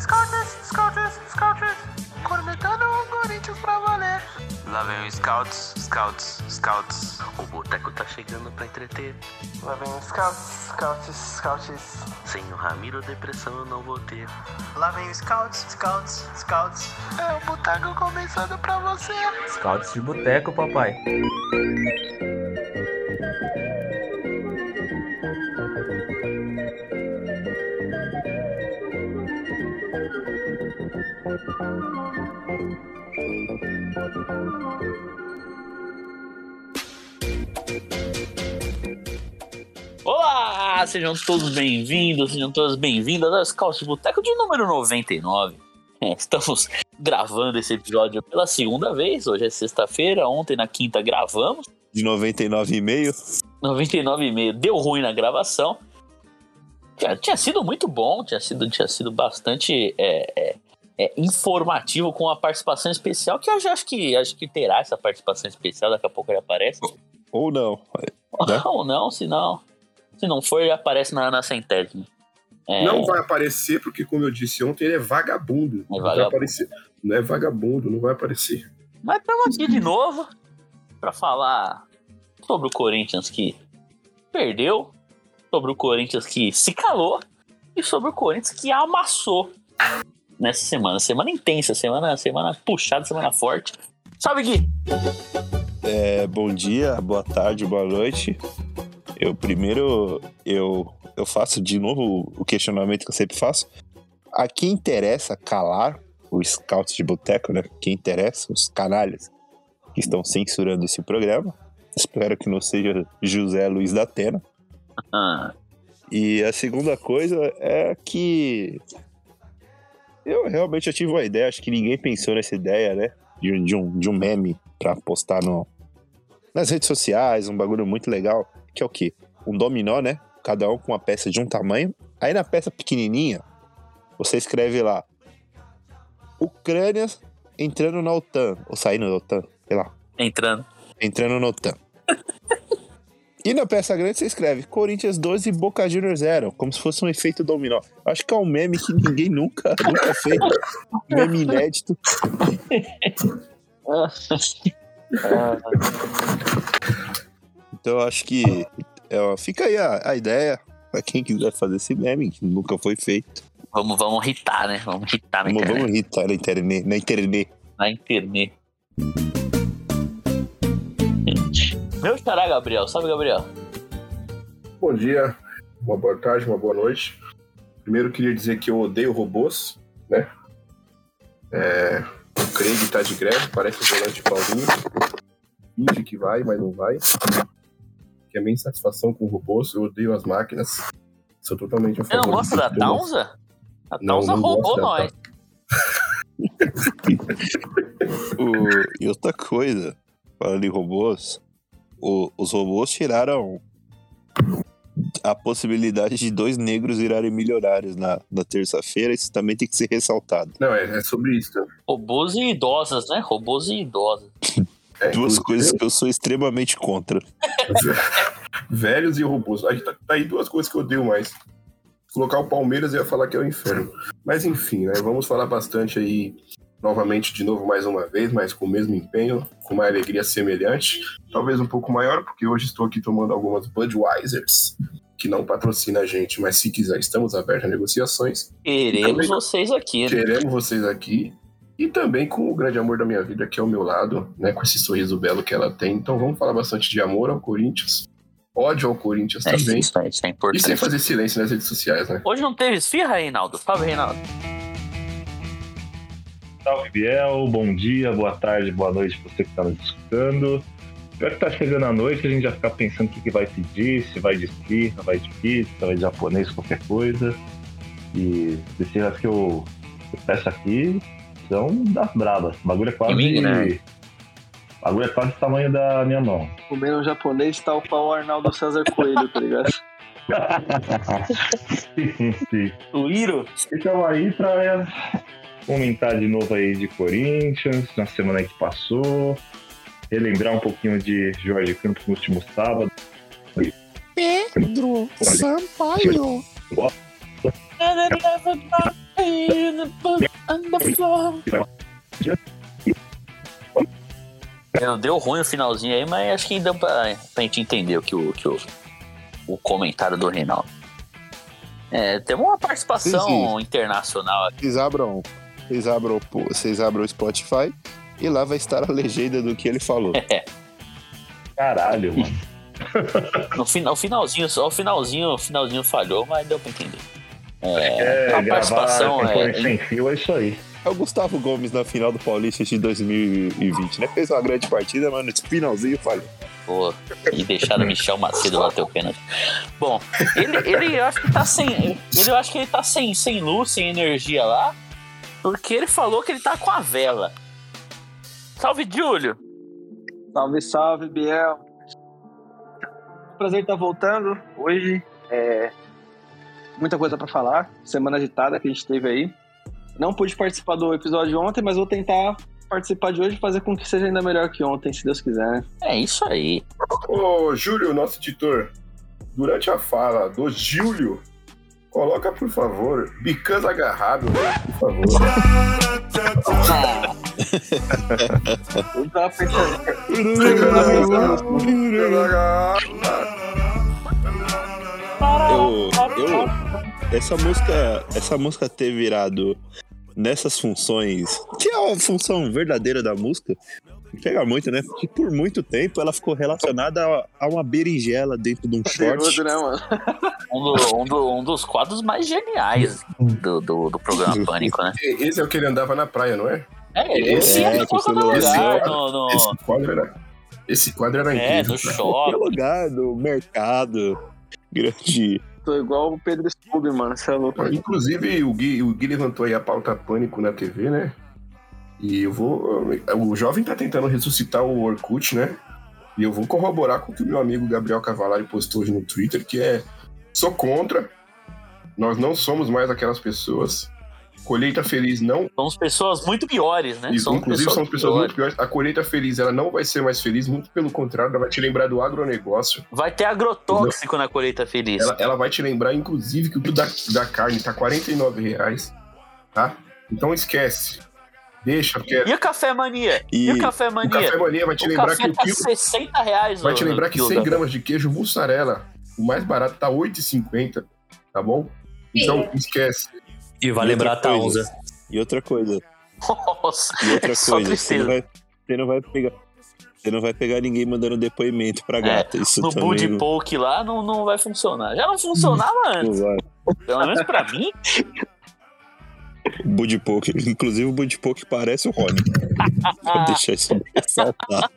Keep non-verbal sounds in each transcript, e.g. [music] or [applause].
Scouts, Scouts, Scouts. Cornetando o Corinthians pra valer. Lá vem o Scouts, Scouts, Scouts. O boteco tá chegando pra entreter. Lá vem o Scouts, Scouts, Scouts. Sem o Ramiro, depressão eu não vou ter. Lá vem o Scouts, Scouts, Scouts. É o boteco começando pra você. Scouts de boteco, papai. Olá, sejam todos bem-vindos, sejam todas bem-vindas ao Scouts de Boteco de número 99. É, estamos gravando esse episódio pela segunda vez, hoje é sexta-feira, ontem na quinta gravamos, De 99,5. 99,5 deu ruim na gravação. Tinha, tinha sido muito bom, tinha sido, tinha sido bastante é, é, é, informativo com a participação especial, que eu já acho que, acho que terá essa participação especial, daqui a pouco ele aparece. Ou não. Né? [laughs] Ou não, se não, se não for, ele aparece na, na centésima. É, Não vai aparecer, porque, como eu disse ontem, ele é vagabundo. Não vai vagabundo. aparecer. Não é vagabundo, não vai aparecer. Mas estamos aqui de novo para falar sobre o Corinthians que perdeu, sobre o Corinthians que se calou e sobre o Corinthians que amassou nessa semana. Semana intensa, semana, semana puxada, semana forte. Salve, Gui! É, bom dia, boa tarde, boa noite. Eu primeiro eu, eu faço de novo o questionamento que eu sempre faço. A quem interessa calar os scouts de boteco, né? Quem interessa, os canalhas que estão censurando esse programa. Espero que não seja José Luiz da Atena. Ah, E a segunda coisa é que eu realmente eu tive uma ideia, acho que ninguém pensou nessa ideia, né? De, um- de um, de um meme pra postar no, nas redes sociais, um bagulho muito legal, que é o quê? Um dominó, né? Cada um com uma peça de um tamanho. Aí na peça pequenininha, você escreve lá Ucrânia entrando na OTAN, ou saindo da OTAN, sei lá entrando. entrando no TAM. E na peça grande você escreve Corinthians 12 e Boca Juniors 0, como se fosse um efeito dominó. Acho que é um meme que ninguém nunca, nunca fez. Meme inédito. Então eu acho que é, fica aí a, a ideia pra quem quiser fazer esse meme, que nunca foi feito. Vamos, vamos irritar, né? Vamos irritar na Vamos, internet. vamos irritar na internet. Na internet. Na internet. Meu xará, Gabriel. Salve, Gabriel. Bom dia, uma boa tarde, uma boa noite. Primeiro, queria dizer que eu odeio robôs, né? É, o Craig tá de greve, parece o volante Paulinho. Finge que vai, mas não vai. Que é a minha insatisfação com robôs, eu odeio as máquinas. Sou totalmente a Você não favor gosta de da. Taunza? A Não, Taunza não roubou nós. [laughs] O- e outra coisa, falando em robôs, o- os robôs tiraram a possibilidade de dois negros virarem milionários na, na terça-feira, isso também tem que ser ressaltado. Não, é, é sobre isso. tá? Robôs e idosas, né? Robôs e idosas. É, Duas coisas que eu sou extremamente contra. [laughs] Velhos e robôs. Aí tá, tá aí duas coisas que eu odeio mais. Colocar o Palmeiras eu ia falar que é o inferno. Mas enfim, né? Vamos falar bastante aí novamente de novo mais uma vez, mas com o mesmo empenho, com uma alegria semelhante, talvez um pouco maior, porque hoje estou aqui tomando algumas Budweisers, que não patrocina a gente, mas se quiser, estamos abertos a negociações. Queremos Também- vocês aqui, né? Queremos vocês aqui. E também com o grande amor da minha vida, que é ao meu lado, né? Com esse sorriso belo que ela tem. Então vamos falar bastante de amor ao Corinthians, ódio ao Corinthians É, também. isso, isso é E importante. sem fazer silêncio nas redes sociais, né? Hoje não teve esfirra, Reinaldo? Salve, Reinaldo. Salve, Biel. Bom dia, boa tarde, boa noite pra você que tá nos escutando. Pior que tá chegando a noite, a gente já fica pensando o que, que vai pedir, se vai de esfirra, vai de pizza, vai de japonês, qualquer coisa. E as que eu, que eu peço aqui são das bravas. O bagulho é quase. Né? O bagulho é quase o tamanho da minha mão. Comendo um japonês tá o pau Arnaldo César Coelho, tá ligado? [laughs] sim, sim. O Iro. Então aí pra comentar de novo aí de Corinthians, na semana que passou, relembrar um pouquinho de Jorge Campos no último sábado. Pedro Sampaio. É, Deu ruim o finalzinho aí, mas acho que deu pra, pra gente entender o que o, que o, o comentário do Reinaldo. É, temos uma participação Sim, sim. internacional aqui. Vocês abram, vocês abram, vocês abram o Spotify e lá vai estar a legenda do que ele falou. Caralho, mano. No final, o finalzinho, só o finalzinho, o finalzinho falhou, mas deu pra entender. É, É, a participação é, sem fio é isso aí. É o Gustavo Gomes na final do Paulista de 2020, né? Fez uma grande partida, mas no finalzinho falhou. Pô, e deixaram o Michel Macedo bater o pênalti. Bom, ele, ele eu acho que tá sem. Ele eu acho que ele tá sem, sem luz, sem energia lá. Porque ele falou que ele tá com a vela. Salve, Júlio! Salve, salve, Biel. Prazer estar voltando hoje. É... Muita coisa pra falar. Semana agitada que a gente teve aí. Não pude participar do episódio ontem, mas vou tentar participar de hoje e fazer com que seja ainda melhor que ontem, se Deus quiser. né? É isso aí. Ô, Júlio, nosso editor, durante a fala do Júlio, coloca, por favor, Because agarrado, por favor. [laughs] Eu tava pensando. Eu, eu, essa música, essa música ter virado nessas funções, que é a função verdadeira da música, pega muito, né? Porque por muito tempo ela ficou relacionada a, a uma berinjela dentro de um short. Né, mano? Um, do- um do- um dos quadros mais geniais do, do, do programa Pânico, né? Esse é o que ele andava na praia, não é? É, esse É, é, no lugar, no, no- Esse quadro era, esse quadro era é, incrível. no cara. Qualquer shopping. lugar, no mercado, grande. Tô igual o Pedro Scooby, mano. Você é louco. Inclusive, o Gui, o Gui levantou aí a pauta pânico na TV, né? E eu vou. O jovem tá tentando ressuscitar o Orkut, né? E eu vou corroborar com o que o meu amigo Gabriel Cavalari postou hoje no Twitter, que é: sou contra, nós não somos mais aquelas pessoas. Colheita feliz não. Somos pessoas muito piores, né? Isso, Somos inclusive, somos pessoas piores. muito piores. A colheita feliz ela não vai ser mais feliz, muito pelo contrário, ela vai te lembrar do agronegócio. Vai ter agrotóxico na colheita feliz. Ela, ela vai te lembrar, inclusive, que o da, da carne tá 49 reais, tá? Então esquece. Deixa, porque E o café mania? E, E o café o mania? café mania vai te o lembrar café que o tá quilo 60 reais. vai o- te lembrar o que quilo 100 da- gramas de queijo mussarela, o mais barato tá 8,50, tá bom? Então esquece. E vai E lembrar a. Taunza. E outra coisa, Nossa, e outra é só coisa, você não, vai, você não vai pegar. Você não vai pegar ninguém mandando depoimento pra gata. Isso É, No também Bud Poke lá não, não vai funcionar. Já não [laughs] funcionava antes. não vai. Pelo menos pra mim. Bud Poke. Inclusive o Bud Poke parece o Rony. [laughs] Pra deixar isso ressaltado.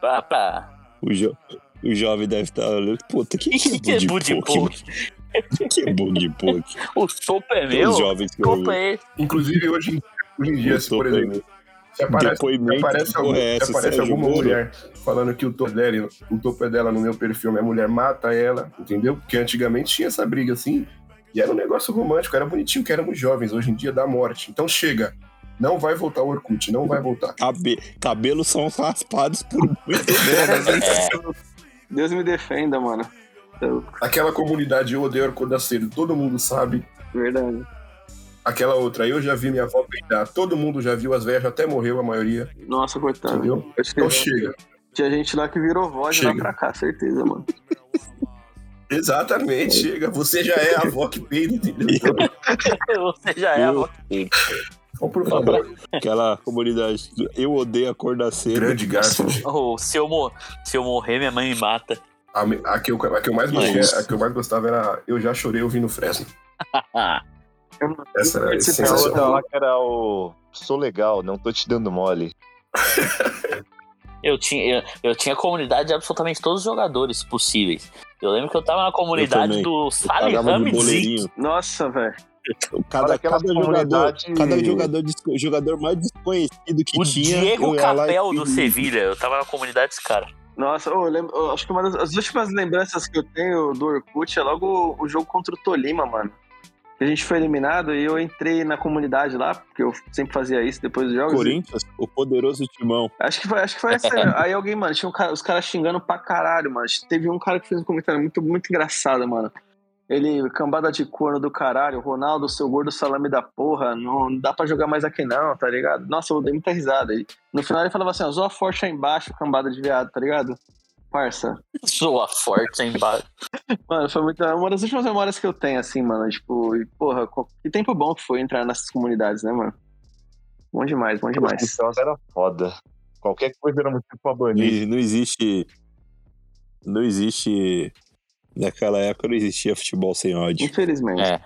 Pra, pra... O, jo... o jovem deve estar olhando. Puta, que, O que, que é Bud Poke? O que é Bud Poke? [laughs] O sopa é meu? Os jovens que Sopa ouvem. é esse? Inclusive, hoje, hoje em dia, Eu por exemplo, se aparece, se Depoimento aparece, que algum- é se essa, aparece Sérgio alguma Moro? mulher falando que o topo, dela, o topo é dela no meu perfil, minha mulher mata ela, entendeu? Porque antigamente tinha essa briga assim, e era um negócio romântico, era bonitinho, que éramos jovens, hoje em dia dá morte. Então chega, não vai voltar o Orkut, não vai voltar. Cabe... Cabelos são raspados por [laughs] muito? É, Deus me defenda, mano. É louco. Aquela comunidade Eu Odeio Arcodaceiro, todo mundo sabe. Verdade. Aquela outra, eu já vi minha avó peidar, todo mundo já viu, as velhas já até morreu a maioria, Nossa, coitado. entendeu? Que Então chega. tinha gente lá que virou voz de lá Chega. pra cá, certeza, mano. Exatamente, chega. Você já é a avó que peida, entendeu? [laughs] Você já é a Eu- você. então, por favor, Aquela comunidade. Eu odeio a cor da cera. grande Garfield. Oh, se, eu mor- se eu morrer, minha mãe me mata. A, a que eu, a que eu mais Isso. a que eu mais gostava era Eu Já Chorei Ouvindo Fresno. [laughs] Eu não Essa era outra sensacional. lá que era o. Sou legal, não tô te dando mole. [laughs] Eu tinha, eu, eu tinha comunidade de absolutamente todos os jogadores possíveis. Eu lembro que eu tava na comunidade do Salih. Nossa, velho. Cada, cada jogador, comunidade- cada jogador, jogador mais desconhecido que O tinha. Diego lá e Capel do Sevilha. Eu tava na comunidade desse cara. Nossa, eu lembro, eu acho que uma das as últimas lembranças que eu tenho do Orkut é logo o, o jogo contra o Tolima, mano. A gente foi eliminado e eu entrei na comunidade lá, porque eu sempre fazia isso depois dos jogos. Corinthians, o poderoso timão. Acho que foi, acho que foi essa. [laughs] aí alguém, mano, tinha um cara- os caras xingando pra caralho, mano. Teve um cara que fez um comentário muito, muito engraçado, mano. Ele, cambada de corno do caralho, Ronaldo, seu gordo salame da porra, não dá pra jogar mais aqui não, tá ligado? Nossa, eu dei muita risada. E no final ele falava assim, ó, zoa forte aí embaixo, cambada de viado, tá ligado? Parça. Soa forte embaixo. Mano, foi muito, uma das últimas memórias que eu tenho, assim, mano. Tipo, e, porra, que tempo bom que foi entrar nessas comunidades, né, mano? Bom demais, bom demais. Então era foda. Qualquer coisa era motivo pra banir. E não existe. Não existe. Naquela época não existia futebol sem ódio. Infelizmente. É.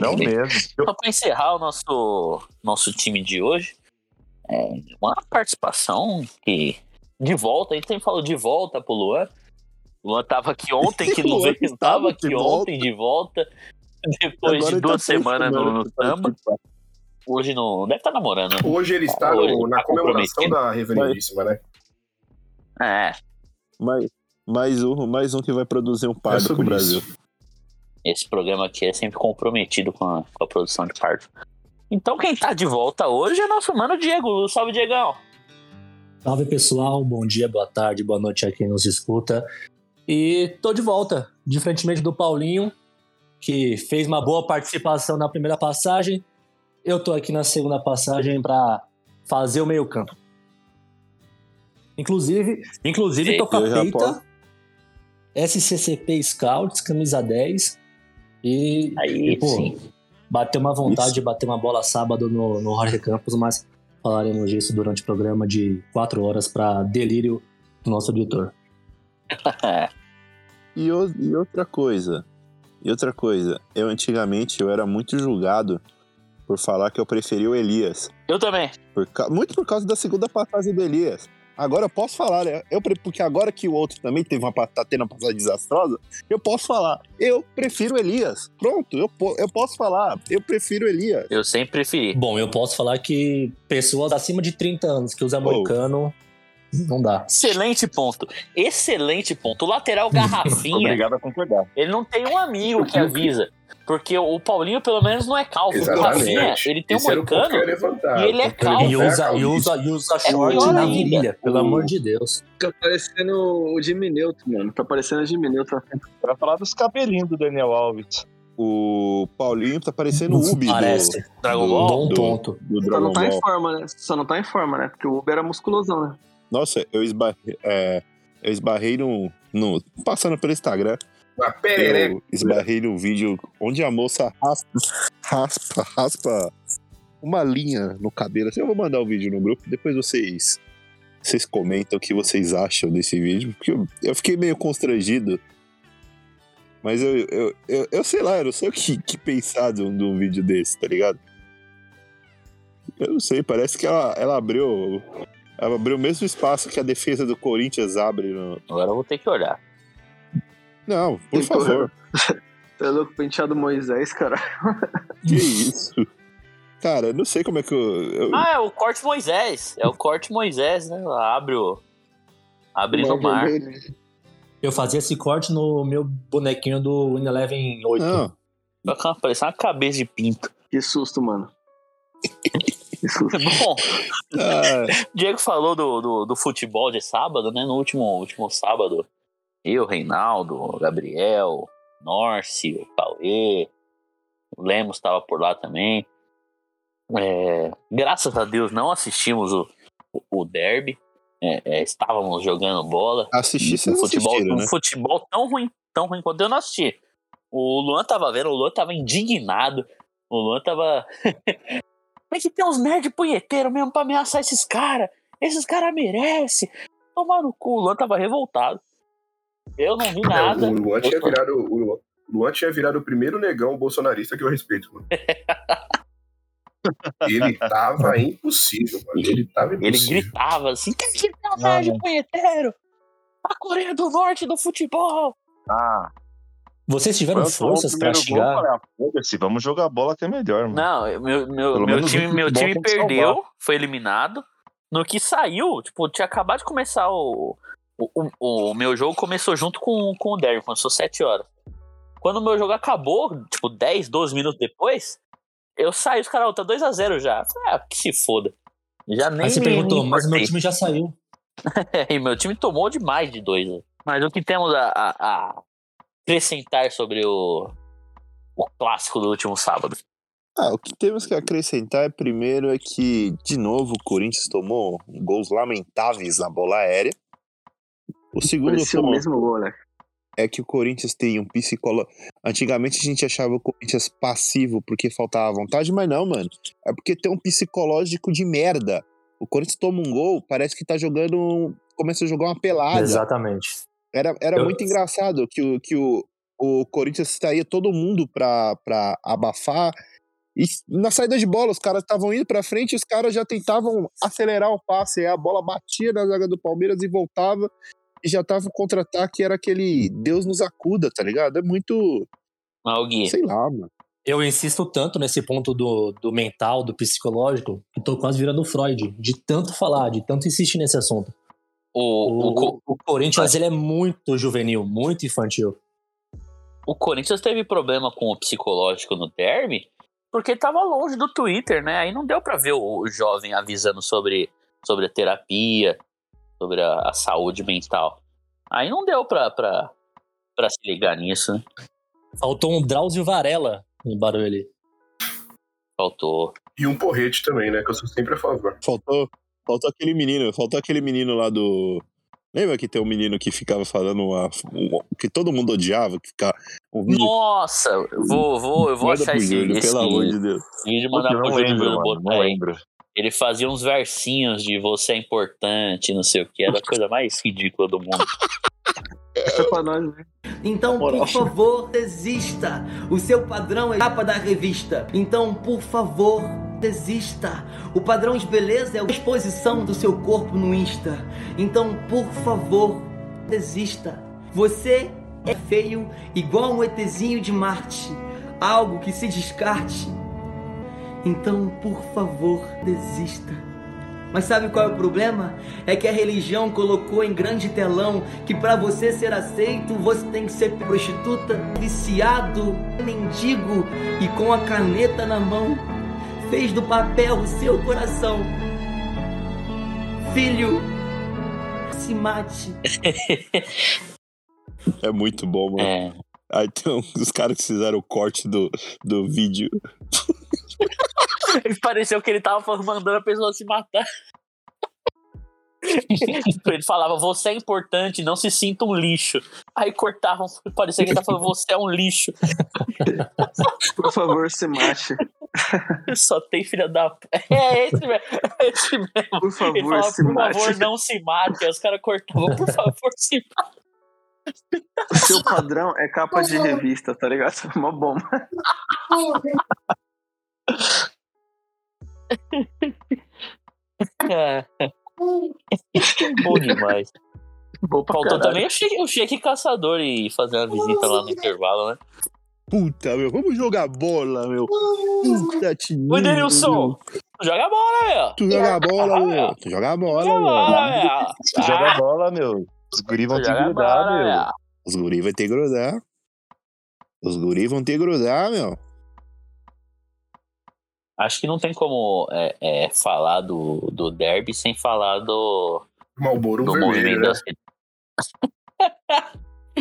Não mesmo. Só pra encerrar o nosso, nosso time de hoje, é uma participação que. De volta, a gente sempre falou de volta pro Luan. O Luan tava aqui ontem, que [laughs] não veio, estava tava de aqui volta. ontem de volta. Depois Agora de tá duas três semanas no, no samba. Hoje não. Deve estar namorando, né? Hoje ele está no- Hoje na tá comemoração da Reverendíssima, né? É. Mais, mais, um, mais um que vai produzir um É pardo pro Brasil. isso. Esse programa aqui é sempre comprometido com a, com a produção de parto. Então quem tá de volta hoje é nosso mano Diego. Salve, Diegão. Salve pessoal, bom dia, boa tarde, boa noite a quem nos escuta. E tô de volta, diferentemente do Paulinho, que fez uma boa participação na primeira passagem. Eu tô aqui na segunda passagem para fazer o meio-campo. Inclusive, inclusive tô com a peita. SCCP Scouts, camisa 10. E, Aí e, pô, sim. bateu uma vontade Isso. de bater uma bola sábado no, no Jorge Campos, mas falaremos disso durante o programa de quatro horas para delírio do nosso editor. [laughs] E, o- e outra coisa. E outra coisa. Eu antigamente eu era muito julgado por falar que eu preferia o Elias. Eu também. Por muito por causa da segunda passagem do Elias. Agora eu posso falar, né? Eu, porque agora que o outro também teve uma, tá tendo uma passagem desastrosa, eu posso falar. Eu prefiro Elias. Pronto, eu, eu posso falar. Eu prefiro Elias. Eu sempre preferi. Bom, eu posso falar que pessoas acima de 30 anos que usam Pô. americano, não dá. Excelente ponto. Excelente ponto. O lateral garrafinha, [laughs] Obrigado a concordar. ele não tem um amigo que avisa. Porque o Paulinho, pelo menos, não é calvo. O Rafinha, Exatamente. ele tem um Esse ia moicano. e ele é calvo. E é a usa, e usa, e usa É short pior na virilha, pelo amor de Deus. Tá parecendo o Jimmy Neutron, mano. Tá parecendo o Jimmy Neutron. Pra falar dos cabelinhos do Daniel Alves. O Paulinho tá parecendo o Ubi do, Parece. Dragon do- Ball? Bom do- ponto. do Só Dragon não tá em Ball. forma, né? Só não tá em forma, né? Porque o Uber era musculosão, né? Nossa, eu esbarrei, é, eu esbarrei no, no. Passando pelo Instagram, eu esbarrei no vídeo onde a moça raspa, [laughs] raspa, raspa uma linha no cabelo. Assim, eu vou mandar o vídeo no grupo, depois vocês. Vocês comentam o que vocês acham desse vídeo, porque eu, eu fiquei meio constrangido. Mas eu, eu, eu, eu sei lá, eu não sei o que, que pensar de um, de um vídeo desse, tá ligado? Eu não sei, parece que ela, ela abriu. Abriu o mesmo espaço que a defesa do Corinthians abre. No... Agora eu vou ter que olhar. Não, por Tem favor. [laughs] Tá louco, penteado Moisés, cara. Que isso? Cara, eu não sei como é que eu. eu- Ah, é o corte Moisés. É o corte Moisés, né? Abre o. Abre no mar. vermelho. Eu fazia esse corte no meu bonequinho do Win Eleven 8. Não, Parece uma cabeça de pinto. Que susto, mano. [laughs] Bom, ah, Diego falou do, do, do futebol de sábado, né? No último, último sábado, eu, Reinaldo, Gabriel, Norce, o Cauê, o Lemos estava por lá também. É, graças a Deus não assistimos o, o, derby. É, é, estávamos jogando bola. assistir um futebol, assistiram, um né? futebol tão ruim, tão ruim quanto eu não assisti. O Luan tava vendo, o Luan tava indignado. O Luan tava. [laughs] Tem que ter uns nerd punheteiro mesmo pra ameaçar esses caras. Esses caras merecem. Tomar no cu. O Luan tava revoltado. Eu não vi nada. É, O Luan tinha virado. O Luan, o Luan tinha virado o primeiro negão bolsonarista que eu respeito, mano. [laughs] Ele tava impossível, mano. Ele tava Ele impossível. gritava assim: tem que ter um nerd punheteiro. A Coreia do Norte do futebol. Ah, Vocês tiveram quando forças gol, eu chegar. falei, ah, foda-se, vamos jogar bola que é melhor, mano. Não, meu, meu, meu time, meu time perdeu, foi eliminado. No que saiu, tipo, tinha acabado de começar o. O, o, o meu jogo começou junto com, com o Derby, começou 7 horas. Quando o meu jogo acabou, tipo, 10, 12 minutos depois, eu saí, os caras, tá 2x0 já. Falei, ah, que se foda. Já nem Aí você me, perguntou, me mas o meu time já saiu. [laughs] E meu time tomou demais de dois. né? Mas o que temos a, a- a acrescentar sobre o, o clássico do último sábado? Ah, o que temos que acrescentar é, primeiro é que, de novo, o Corinthians tomou gols lamentáveis na bola aérea. O segundo Parecia o mesmo gol, né? é que o Corinthians tem um psicólogo. Antigamente a gente achava o Corinthians passivo porque faltava vontade, mas não, mano. É porque tem um psicológico de merda. O Corinthians toma um gol, parece que tá jogando. Começa a jogar uma pelada. Exatamente. Era, era Eu- muito engraçado que, o, que o, o Corinthians saía todo mundo pra, pra abafar. E na saída de bola, os caras estavam indo pra frente e os caras já tentavam acelerar o passe. Aí a bola batia na zaga do Palmeiras e voltava. E já tava o contra-ataque, era aquele Deus nos acuda, tá ligado? É muito. Gui, Sei lá, mano. Eu insisto tanto nesse ponto do, do mental, do psicológico, que tô quase virando Freud, de tanto falar, de tanto insistir nesse assunto. O, o, O, Co- o Corinthians ele é muito juvenil, muito infantil. o Corinthians teve problema com o psicológico no derby porque tava longe do Twitter, né? Aí não deu pra ver o, o jovem avisando sobre, sobre a terapia, sobre a, a saúde mental. Aí não deu pra, pra, pra se ligar nisso, né? Faltou um Drauzio Varela em Barueri. Faltou. E um porrete também, né? Que eu sou sempre a favor. Faltou, faltou aquele menino, faltou aquele menino lá do. Lembra que tem um menino que ficava falando uma, um- que todo mundo odiava, que ficava um vídeo. Nossa, eu vou, vou, eu vou Manda achar esse, Júlio, esse pelo amor de Deus. vídeo mandar eu pro Júlio lembro, mano. botar Não aí. lembro. Ele fazia uns versinhos de você é importante, não sei o que, era a coisa mais ridícula do mundo. Essa é pra nós, né? Então, por favor, desista. O seu padrão é capa da revista. Então, por favor, desista. O padrão de beleza é a exposição do seu corpo no Insta. Então, por favor, desista. Você é feio igual um ETzinho de Marte. Algo que se descarte. Então, por favor, desista. Mas sabe qual é o problema? É que a religião colocou em grande telão que para você ser aceito você tem que ser prostituta, viciado, mendigo e com a caneta na mão fez do papel o seu coração. Filho, se mate. [laughs] É muito bom, mano. É. Aí tem os caras que fizeram o corte do, do vídeo. [laughs] Pareceu que ele tava mandando a pessoa se matar. [laughs] ele falava, você é importante, não se sinta um lixo. Aí cortavam, parecia que ele tava falando, você é um lixo. Por favor, se mate. [laughs] Só tem filha da. É esse mesmo. É esse mesmo. Por Ele favor, falava, se por mate. favor, não se mate. Aí os caras cortavam, por favor, se mate. O seu padrão é capa de revista, tá ligado? [laughs] Uma bomba. É. [laughs] Bom demais. Bom Faltou caralho. também o cheque, o cheque caçador e fazer uma visita lá no intervalo, né? Puta, meu, vamos jogar bola, meu. Puta, Tininho, Ô, Denilson, joga bola, meu. Tu joga bola, meu. Tu joga bola, Joga bola, meu. meu. Joga Ah, bola, meu. Os guri vão te grudar, meu. Os guri vai ter que grudar. Os guri vão ter que grudar, meu. Acho que não tem como é, é, falar do, do derby sem falar do, Malboro do vermelho, movimento né? das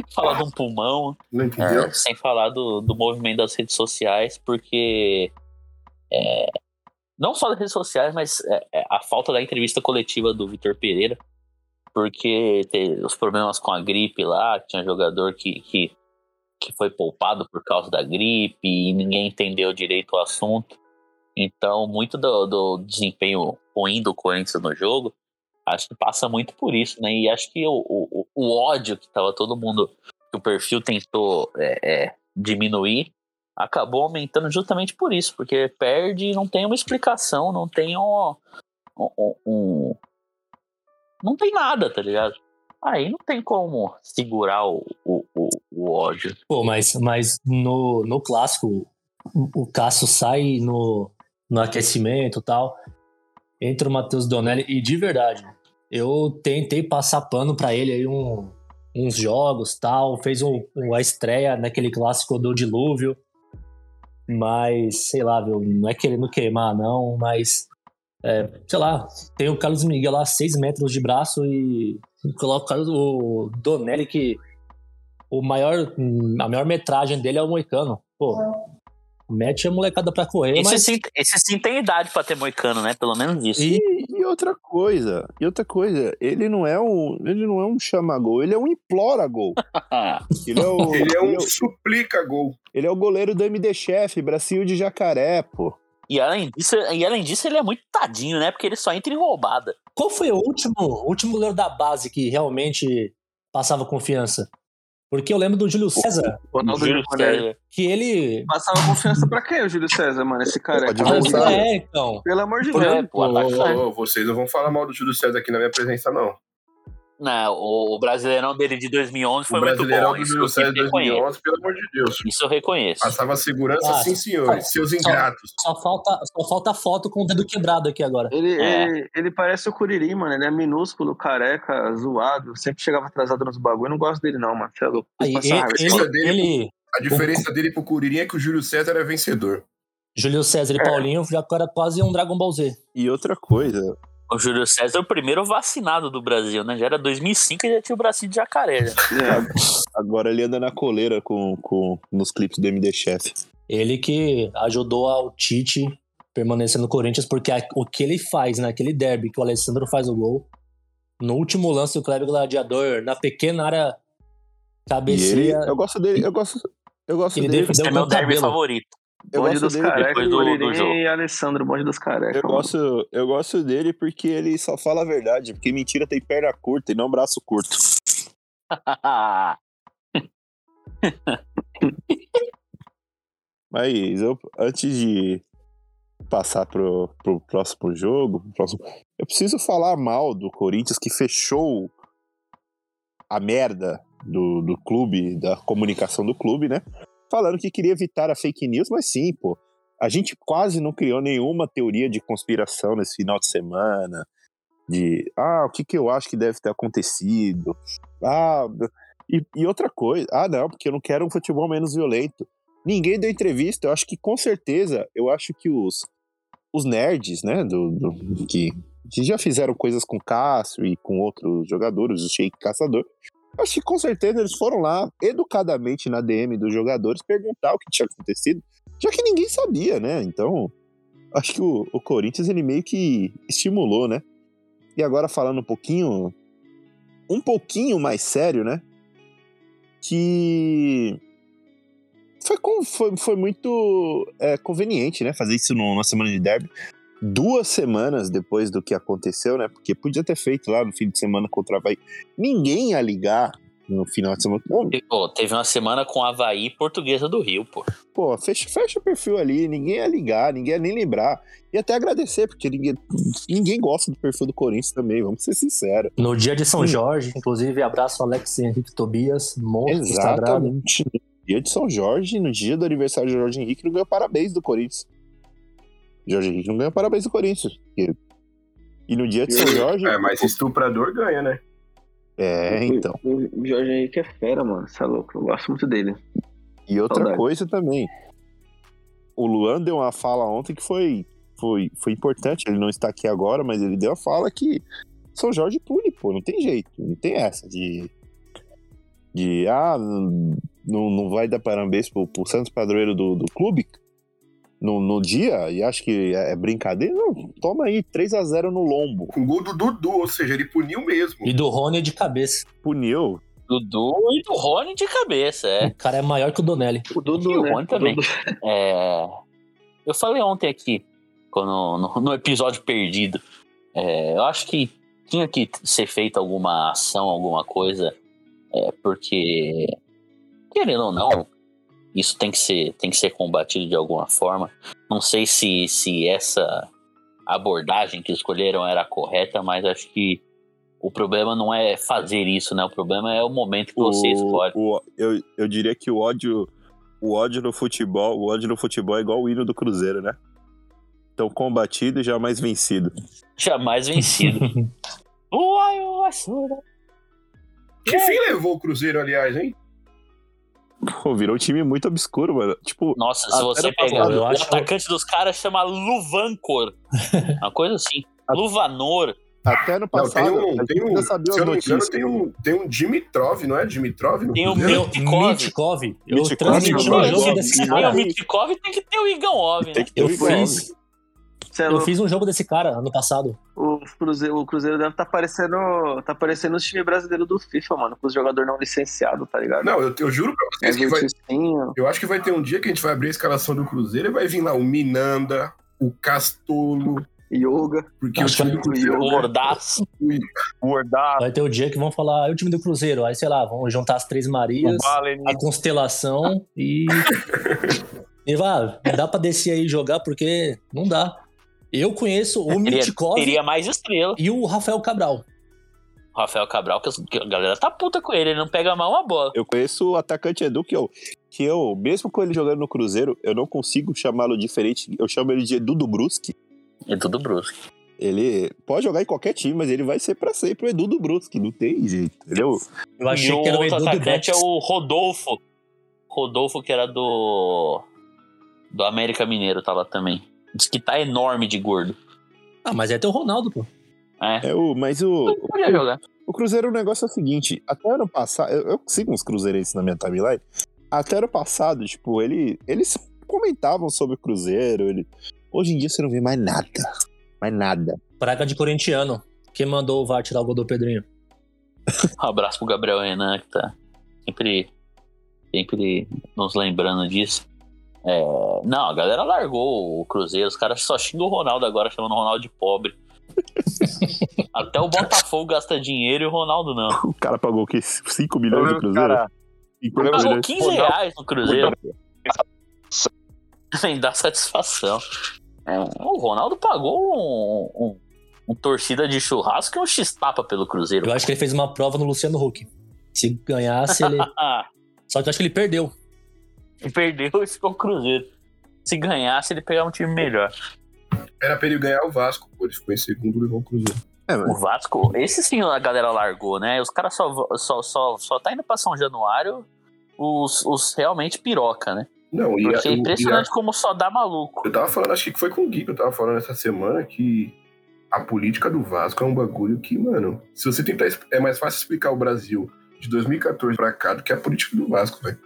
[laughs] falar de um pulmão, Não entendeu? é, sem falar do, do movimento das redes sociais, porque é, não só das redes sociais, mas é, é, a falta da entrevista coletiva do Vitor Pereira, porque os problemas com a gripe lá, tinha jogador que, que, que foi poupado por causa da gripe e ninguém entendeu direito o assunto. Então, muito do, do desempenho ruim do Corinthians no jogo, acho que passa muito por isso, né? E acho que o, o, o ódio que tava todo mundo, que o perfil tentou é, é, diminuir, acabou aumentando justamente por isso, porque perde e não tem uma explicação, não tem um, um, um- não tem nada, tá ligado? Aí não tem como segurar o, o, o, ódio. Pô, mas, mas no, no clássico, o, o Cássio sai no, no aquecimento e tal. Entra o Matheus Donelli e de verdade, eu tentei passar pano pra ele aí um, uns jogos tal. Fez um, uma estreia naquele clássico do Dilúvio. Mas, sei lá, viu, não é querendo queimar, não, mas. é, sei lá, tem o Carlos Miguel lá, 6 metros de braço e coloca o Donelli que o maior, a maior metragem dele é o Moicano. Pô, mete a molecada pra correr, Esse, mas... sim, esse sim tem idade pra ter moicano, né? Pelo menos isso. E, e outra coisa, e outra coisa, ele não é um, ele não é um chama-gol, ele é um implora-gol. [laughs] Ele é, o, Ele é um ele é o- suplica-gol. ele é o goleiro do MD Chef, Brasil de Jacaré, pô. E além, disso, e além disso, ele é muito tadinho, né? Porque ele só entra em roubada. Qual foi o último, o último goleiro da base que realmente passava confiança? Porque eu lembro do Júlio César, Ronaldo Júlio Ronaldo. César. que ele... Passava confiança pra quem, o Júlio César, mano? Esse cara é É, então. Pelo amor de É, Deus. pô, vocês não vão falar mal do Júlio César aqui na minha presença, não. Não, o, o Brasileirão dele de 2011 foi o muito Brasileirão bom. eu César de reconheço. 2011, pelo amor de Deus. Isso eu reconheço. Passava segurança, Ah, sim, senhores. Seus só- ingratos. Só falta, só falta foto com o dedo quebrado aqui agora. Ele, É. ele, ele parece o Curiri, mano. Ele é minúsculo, careca, zoado. Sempre chegava atrasado nos bagulho. Eu não gosto dele, não, mano. Você é louco. Aí, ele. Esse ele, é dele. ele- A diferença dele pro Curirim é que o Júlio César é vencedor. Júlio César É. e Paulinho já era quase um Dragon Ball Z. E outra coisa, O Júlio César é o primeiro vacinado do Brasil, né? Já era 2005 e já tinha o bracinho de jacaré. já. É, agora ele anda na coleira com, com, nos clipes do MD Chef. Ele que ajudou ao Tite permanecer no Corinthians, porque a- o que ele faz naquele derby que o Alessandro faz o gol, no último lance o Kleber Gladiador, na pequena área E ele, cabeceia. eu gosto dele, eu gosto, eu gosto Ele dele. defendeu Esse é meu com o derby cabelo. favorito. Eu bonde gosto dos dele carecas, depois do- do jogo. e Alessandro, bonde dos carecas. Eu mano. gosto, eu gosto dele porque ele só fala a verdade, porque mentira tem perna curta e não braço curto. [laughs] Mas eu, antes de passar pro, pro próximo jogo, pro próximo- eu preciso falar mal do Corinthians que fechou a merda do, do clube, da comunicação do clube, né? Falando que queria evitar a fake news, mas sim, pô. A gente quase não criou nenhuma teoria de conspiração nesse final de semana. De, ah, o que, que eu acho que deve ter acontecido? Ah, e, e outra coisa, ah, não, porque eu não quero um futebol menos violento. Ninguém deu entrevista, eu acho que com certeza, eu acho que os, os nerds, né, do, do- que, que já fizeram coisas com Cássio e com outros jogadores, o Sheik Caçador, acho que com certeza eles foram lá educadamente na DM dos jogadores perguntar o que tinha acontecido, já que ninguém sabia, né? Então, acho que o, o Corinthians ele meio que estimulou, né? E agora falando um pouquinho, um pouquinho mais sério, né? Que foi, foi, foi muito é, conveniente, né? Fazer isso numa semana de derby. Duas semanas depois do que aconteceu, né? Porque podia ter feito lá no fim de semana contra o Havaí. Ninguém ia ligar no final de semana. Pô, pô, teve uma semana com Havaí e Portuguesa do Rio, pô. Pô, fecha, fecha o perfil ali, ninguém ia ligar, ninguém ia nem lembrar. E até agradecer, porque ninguém, ninguém gosta do perfil do Corinthians também, vamos ser sinceros. No dia de São. Jorge, inclusive, abraço Alex Henrique Tobias, monstro. Exatamente. No dia de São Jorge, no dia do aniversário de Jorge Henrique, não ganhou parabéns do Corinthians. Jorge Henrique não ganhou parabéns do Corinthians. E, e no dia de São Jorge. É, mas estuprador ganha, né? É, então. O Jorge Henrique é fera, mano. Você é louco. Eu gosto muito dele. E outra Saudade. coisa também. O Luan deu uma fala ontem que foi, foi, foi importante. Ele não está aqui agora, mas ele deu uma fala que São Jorge pune, pô. Não tem jeito. Não tem essa de. De. Ah, não, não vai dar parabéns pro, pro Santos padroeiro do, do clube no, no dia e acho que é brincadeira. Não, toma aí 3 a 0 no lombo. Com gol do Dudu, ou seja, ele puniu mesmo. E do Rony de cabeça. Puniu. Dudu e do Rony de cabeça, é. O cara é maior que o Donelli. O Dudu, E o né? Rony também. Dudu. É, eu falei ontem aqui, quando, no, no episódio perdido, é, eu acho que tinha que ser feita alguma ação, alguma coisa, é, porque, querendo ou não, isso tem que ser, tem que ser combatido de alguma forma. Não sei se, se essa abordagem que escolheram era correta, mas acho que o problema não é fazer isso, né? O problema é o momento que você escolhe. o- eu, eu diria que o ódio, o ódio no futebol, o ódio no futebol é igual o hino do Cruzeiro, né? Então combatido e jamais vencido. [laughs] Jamais vencido. [laughs] Uai, uai. Que fim levou o Cruzeiro, aliás, hein? Pô, virou um time muito obscuro, mano. Tipo, Nossa, se você no pegar. eu o acho- atacante dos caras chama Luvancor. [laughs] Uma coisa assim. Luvanor. Até Não, passado, tem um, tem um, sabia se eu não me engano, tem um, tem um Dimitrov, não é Dimitrov? no Tem o? Mitkov. Mitkov. Eu Mitkov, transmiti um jogo desse Tem cara. o Mitkov tem que ter o né? Tem que ter Eu fiz, é eu fiz um jogo desse cara ano passado. O Cruzeiro, o Cruzeiro deve tá parecendo. Tá parecendo os times brasileiros do FIFA, mano, com os jogadores não licenciados, tá ligado? Não, eu, eu juro pra É vocês que vai, eu acho que vai ter um dia que a gente vai abrir a escalação do Cruzeiro e vai vir lá o Minanda, o Castolo, Yoga. porque o time do Cruzeiro... O Ordaz. O Ordaz, Vai ter o dia que vão falar, é o time do Cruzeiro. Aí, sei lá, vão juntar as Três Marias, a Constelação e. [laughs] e vai, dá pra descer aí e jogar porque não dá. Eu conheço o Mitkov teria mais estrela. e o Rafael Cabral. O Rafael Cabral, que a galera tá puta com ele, ele não pega mal uma bola. Eu conheço o atacante Edu, que eu, que eu, mesmo com ele jogando no Cruzeiro, eu não consigo chamá-lo diferente. Eu chamo ele de Edu do Brusque. É tudo brusco. Ele pode jogar em qualquer time, mas ele vai ser pra sempre o Edu do Brusque. Não tem jeito, entendeu? Eu achei e que era o outro Edu do atacante é o Rodolfo. Rodolfo, que era do. Do América Mineiro, lá também. Diz que tá enorme de gordo. Ah, mas é teu Ronaldo, pô. É. É o, mas o, podia jogar. o Cruzeiro, o negócio é o seguinte: até ano passado, eu, eu sigo uns cruzeirenses na minha timeline. Até ano passado, tipo, ele, eles comentavam sobre o Cruzeiro. Ele, hoje em dia você não vê mais nada. Mais nada. Praga de corintiano. Quem mandou o VAR tirar o gol do Pedrinho? Um [laughs] abraço pro Gabriel Renan, que tá sempre, sempre nos lembrando disso. É, não, a galera largou o Cruzeiro. Os caras só xingam o Ronaldo agora, chamando o Ronaldo de pobre. [laughs] Até o Botafogo gasta dinheiro e o Ronaldo não. O cara pagou o quê? 5 milhões do Cruzeiro? cara, 5 Pagou milhões. 15 reais no Cruzeiro. Nem [laughs] dá satisfação. É, o Ronaldo pagou um, um- um torcida de churrasco e um X-tapa pelo Cruzeiro. Eu acho que ele fez uma prova no Luciano Huck. Se ganhasse, ele. [laughs] Só que eu acho que ele perdeu. E perdeu e ficou o Cruzeiro. Se ganhasse, ele pegava um time melhor. Era pra ele ganhar o Vasco, pô, ele ficou em segundo e levou o Cruzeiro. É, O Vasco, esse sim a galera largou, né? Os caras só, só, só, só tá indo pra São Januário os, os realmente piroca, né? Não, e, a- Porque é e a- impressionante como só dá maluco. Eu tava falando, acho que foi com o Gui que eu tava falando essa semana que a política do Vasco é um bagulho que, mano, se você tentar. É mais fácil explicar o Brasil de 2014 pra cá do que a política do Vasco, velho.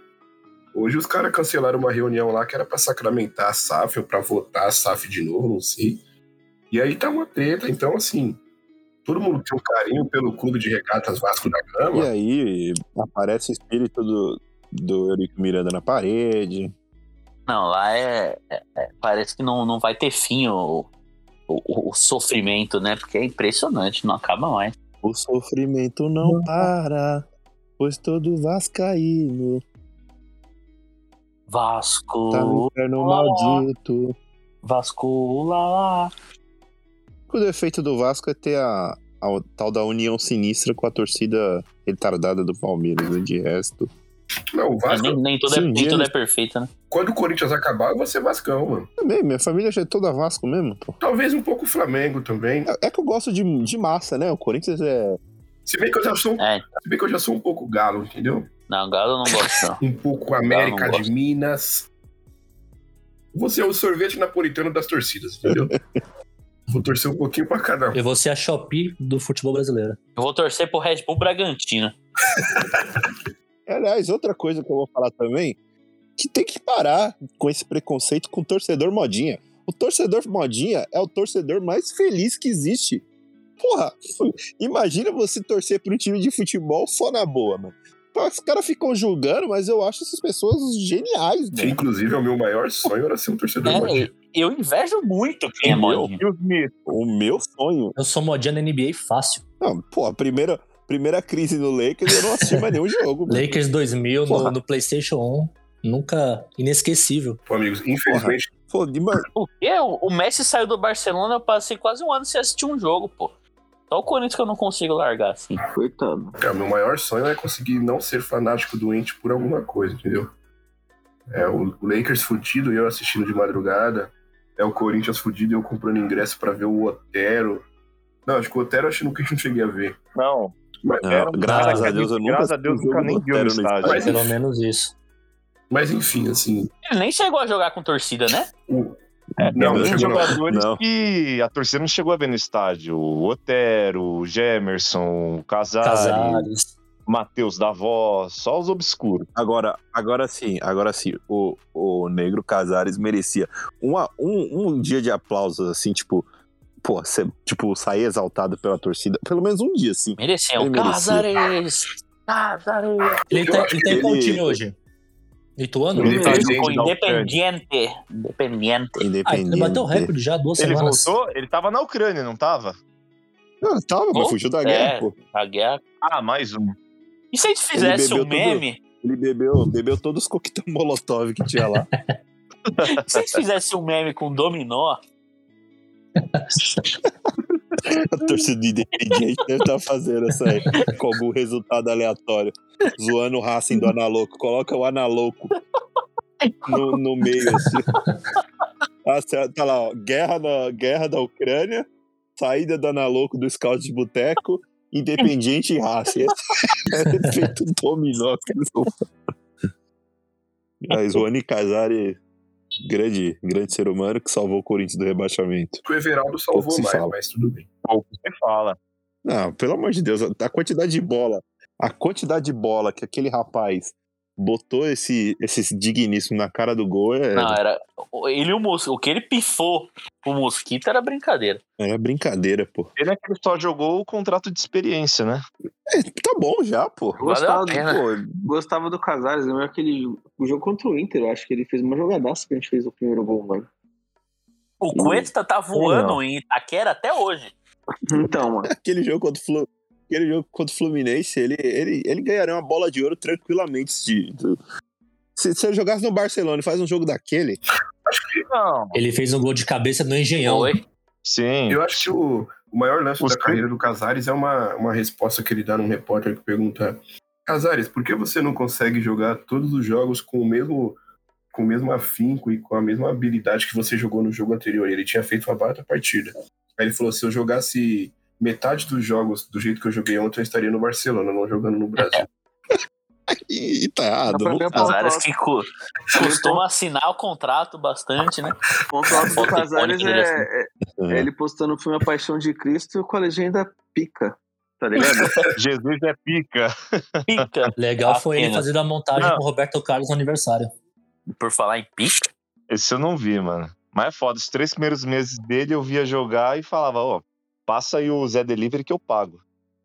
Hoje os caras cancelaram uma reunião lá que era pra sacramentar a SAF ou pra votar a SAF de novo, não sei. E aí tá uma treta, então assim. Todo mundo tem um carinho pelo clube de regatas Vasco da E Gama. aí aparece o espírito do, do Eurico Miranda na parede. Não, lá é. é- é- parece que não, não vai ter fim o, o, o sofrimento, né? Porque é impressionante, não acaba mais. O sofrimento não para, pois todo vascaíno Vasco, tá no inferno Oh. maldito. Vasco, lá, lá. O defeito do Vasco é ter a, a tal da união sinistra com a torcida retardada do Palmeiras, né? de resto. Não, o É, Vasco, nem, nem tudo, é, um nem dia tudo é perfeito, né? quando o Corinthians acabar, eu vou ser Vascão, mano. Também, minha família já é toda Vasco mesmo, pô. Talvez um pouco Flamengo também. É, é que eu gosto de, de massa, né? O Corinthians é. Se bem que eu já sou, um- É. se bem que eu já sou um pouco galo, entendeu? Não, Galo eu não gosto, não. [laughs] Um pouco América de gosto. Minas. Você é o sorvete napolitano das torcidas, entendeu? [laughs] Vou torcer um pouquinho pra cada um. Eu vou ser a Shopee do futebol brasileiro. Eu vou torcer pro Red Bull Bragantino. [laughs] Aliás, outra coisa que eu vou falar também, que tem que parar com esse preconceito com o torcedor modinha. O torcedor modinha é o torcedor mais feliz que existe. Porra, imagina você torcer para um time de futebol só na boa, mano. Os caras ficam julgando, mas eu acho essas pessoas geniais, mano. inclusive, é o meu maior sonho era ser um torcedor É, modinha. eu invejo muito quem é modinho. O meu sonho. Eu sou modinha na NBA fácil. Não, pô, a primeira, primeira crise no Lakers eu não assisti mais nenhum jogo. mano. Lakers 2000 no, no PlayStation 1. Nunca inesquecível. Pô, amigos, infelizmente, Pô, de mano, O quê? O Messi saiu do Barcelona, eu passei quase um ano sem assistir um jogo, pô. Só o Corinthians que eu não consigo largar, assim. Coitado. cara, meu maior sonho é conseguir não ser fanático doente por alguma coisa, entendeu? É o o Lakers fudido e eu assistindo de madrugada. É o Corinthians fudido e eu comprando ingresso pra ver o Otero. Não, acho que o Otero acho que nunca [laughs] não cheguei a ver. Não. Mas, Não, Era um graças a Deus eu nunca Graças a Deus nunca nem inteiro no estádio. Mas- Pelo menos isso. mas enfim, assim, Ele nem chegou a jogar com torcida, né? o, É, Não, tem jogadores Não. que a torcida não chegou a ver no estádio. O Otero, o Gemerson, o Casares, Casares. Matheus da Voz, só os obscuros. Agora, agora sim, agora sim, o, o Negro Casares merecia uma, um, um dia de aplausos, assim, tipo, pô, você, tipo, sair exaltado pela torcida, pelo menos um dia, assim. Merecia. Casares! Casares! Ele tá, ele tá em Ele- hoje? Ele tá Ele ficou da independiente. Independiente. Ah, ele Independente. bateu o recorde já, duas Ele semanas. voltou? Ele tava na Ucrânia, não tava? Ah, tava, mas Oh, fugiu da é. guerra, pô. A guerra. Ah, mais um. E se a gente fizesse um meme? Ele bebeu, bebeu todos os coquetel molotov que tinha lá. E [laughs] se a gente fizesse um meme com dominó? [laughs] A torcida do Independiente deve estar fazendo essa aí, com algum resultado aleatório. Zoando o Racing do Analoco. Coloca o Analoco no, no meio, assim. Ah, tá lá, ó. Guerra, na, guerra da Ucrânia, saída do Analoco do Scout de Boteco, Independiente e Racing. [laughs] É feito dominó. fazer. Mas o Ani Casari, grande, grande ser humano que salvou o Corinthians do rebaixamento. O Everaldo salvou Pouco se mais, fala. mas tudo bem. Pouco você fala. Não, pelo amor de Deus, a quantidade de bola, a quantidade de bola que aquele rapaz botou esse, esse digníssimo na cara do gol é, Não, era. Ele e o Mosquito. O que ele pifou o Mosquito era brincadeira. é brincadeira, pô. Ele é que ele só jogou o contrato de experiência, né? É, tá bom já, pô. Gostava, pena. Pô, gostava do Casares, lembra aquele o jogo contra o Inter, eu acho que ele fez uma jogadaça que a gente fez o primeiro gol, mano. O Cuesta tá voando em Itaquera até hoje. Então, mano. [laughs] aquele jogo contra o Flu- aquele jogo contra o Fluminense, ele, ele, ele ganharia uma bola de ouro tranquilamente. Se, se ele jogasse no Barcelona e faz um jogo daquele, Não. Ele fez um gol de cabeça no Engenhão. Foi. Sim. Eu acho que o, o maior lance Os da carreira do Casares é uma, uma resposta que ele dá num repórter que pergunta: Casares, por que você não consegue jogar todos os jogos com o mesmo com o mesmo afinco e com a mesma habilidade que você jogou no jogo anterior? E ele tinha feito uma barata partida. Aí ele falou: se eu jogasse metade dos jogos do jeito que eu joguei ontem, eu estaria no Barcelona, não jogando no Brasil. [laughs] e, tá errado. Dá pra não ver a ponto Casares alto. que cu- costuma assinar o contrato bastante, né? O ponto alto do Casares é, é- é ele postando o filme A Paixão de Cristo com a legenda pica. Tá ligado? [laughs] Jesus é pica. Pica. Legal foi ele fazer a montagem Não. com o Roberto Carlos no aniversário. Por falar em pica, Esse eu não vi, mano. Mas é foda. Os três primeiros meses dele eu via jogar e falava, ó, passa aí o Zé Delivery que eu pago.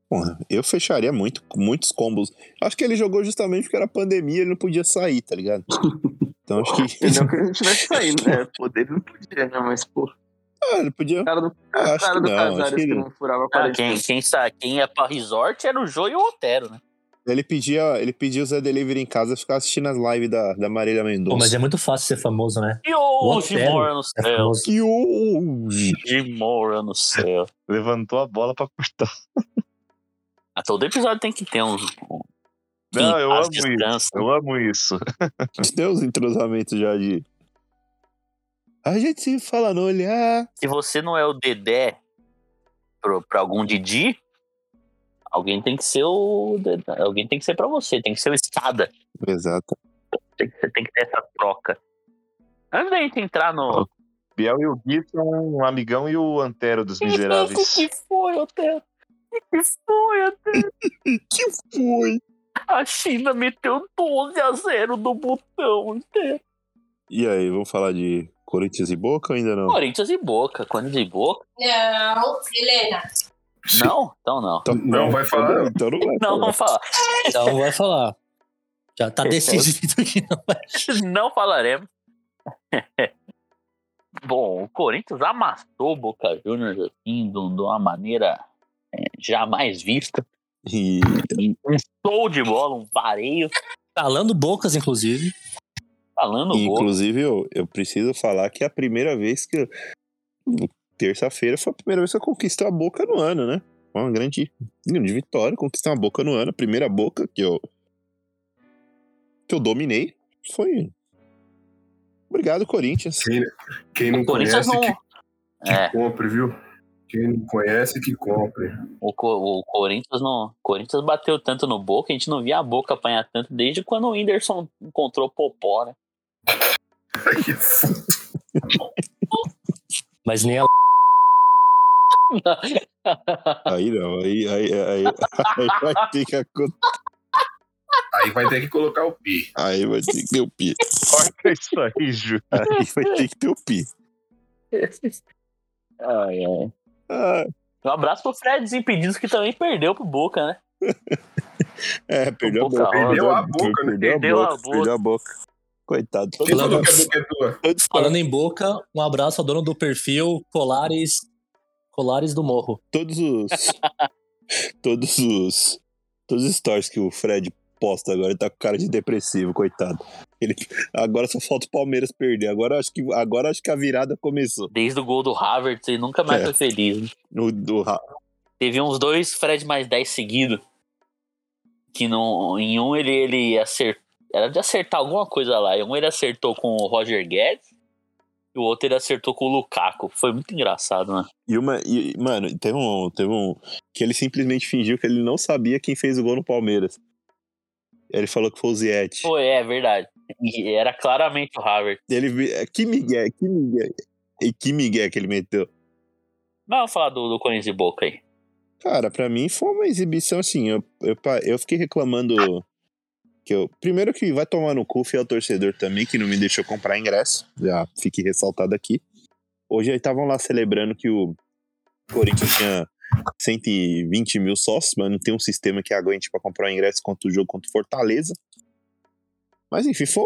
Porra, eu fecharia muito, muitos combos. Acho que ele jogou justamente porque era pandemia ele não podia sair, tá ligado? [laughs] Então acho que. E não que [laughs] a gente tivesse saindo, né? Poder não podia, né? Mas, pô. Ah, ele podia. O cara do, acho cara que do não, Casares que que, ele- não furava ah, 40 quem, quem, sa- quem ia pra resort era o Jô e o Otero, né? Ele pedia, ele pedia o Zé Delivery em casa e ficar assistindo as lives da, da Marília Pô, Mendonça. mas é muito fácil ser famoso, né? E O hoje mora no É céu. Que hoje! Mora no céu. Levantou a bola pra cortar. Ah, todo episódio tem que ter um. um Não, eu amo isso. Eu amo isso. Tem uns entrosamentos já de. A gente se fala no olhar. Se você não é o Dedé pro, pra algum Didi, alguém tem que ser o. Alguém tem que ser pra você, tem que ser o escada. Exato. Tem que, tem que ter essa troca. Antes da gente entrar no. Biel e o Gui são um amigão e o Antero dos Miseráveis. que foi, Otero? O que foi, Otero? [laughs] Que foi? A China meteu 12 a 0 do botão, Otero. E aí, vamos falar de Corinthians e Boca ou ainda não? Corinthians e Boca, Corinthians e Boca. Não, Helena. Não? Então não. Então, Não vai falar, não. Então não vai Não, falar. Então vai falar. Já tá decidido [laughs] que não vai. Não falaremos. [laughs] Bom, o Corinthians amassou o Boca Juniors assim, de uma maneira é, jamais vista. E Um show de bola, um vareio, Calando bocas, inclusive. falando gol. Inclusive, eu, eu preciso falar que é a primeira vez que. eu- Terça-feira foi a primeira vez que eu conquistei a boca no ano, né? Foi uma grande, grande vitória, conquistar uma boca no ano. A primeira boca que eu. que eu dominei foi. Obrigado, Corinthians. Quem, quem não conhece, não. que, É, que compre, viu? Quem não conhece, que compre. o, o Corinthians não. o Corinthians bateu tanto no Boca, a gente não via a Boca apanhar tanto desde quando o Whindersson encontrou o Popó, né? [laughs] Mas nem a. Aí não, aí, aí, aí, [laughs] aí vai ter que acontecer. Aí vai ter que colocar o pi. Aí vai ter que ter o pi. Corta isso aí, Ju. Aí vai ter que ter o pi. Ai, ai. Ah, Um abraço pro Fred Desimpedidos, que também perdeu pro Boca, né? [laughs] é, perdeu a Boca boca. Perdeu a boca, né? Perdeu, Perdeu a a boca. Perdeu a boca. Coitado. Boca é Falando em boca, um abraço ao dono do perfil Colares, Colares do Morro. todos os. [laughs] todos os. Todos os stories que o Fred posta agora, ele tá com cara de depressivo, coitado. Ele, agora só falta o Palmeiras perder. Agora acho que, agora acho que a virada começou. Desde o gol do Havertz, ele nunca mais É. foi feliz. O, do, Teve uns dois Fred mais 10 seguidos. Que no, em um ele, ele acertou. Era de acertar alguma coisa lá. Em um ele acertou com o Roger Guedes. E o outro ele acertou com o Lukaku. Foi muito engraçado, né? E uma. E, mano, teve um, teve um. Que ele simplesmente fingiu que ele não sabia quem fez o gol no Palmeiras. Ele falou que foi o Ziete. Foi, é verdade. E era claramente o Havertz. Ele. é, Que migué, que migué. E que migué que ele meteu. Mas vamos falar do, do Corinthians e Boca aí. Cara, pra mim foi uma exibição assim. Eu, eu, eu fiquei reclamando. Que eu, primeiro que vai tomar no cu fiel torcedor também, que não me deixou comprar ingresso. Já fique ressaltado aqui. Hoje estavam lá celebrando que o Corinthians tinha 120 mil sócios, mas não tem um sistema que aguente pra comprar ingresso contra o jogo contra o Fortaleza. Mas enfim, foi,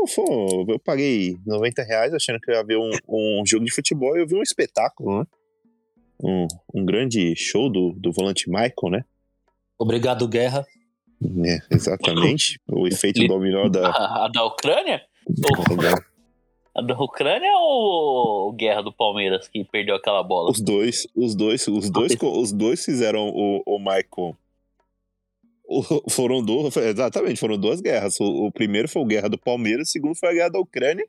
eu paguei 90 reais achando que eu ia ver um, um jogo de futebol e eu vi um espetáculo, né? Um, um grande show do, do volante Michael, né? Obrigado, Guerra. É, exatamente. o efeito dominó da. A, a da Ucrânia? A da Ucrânia ou Guerra do Palmeiras que perdeu aquela bola? Os dois, os dois, os dois, os dois fizeram o, o Michael. O- foram duas, exatamente, foram duas guerras. O, o primeiro foi o Guerra do Palmeiras, o segundo foi a Guerra da Ucrânia,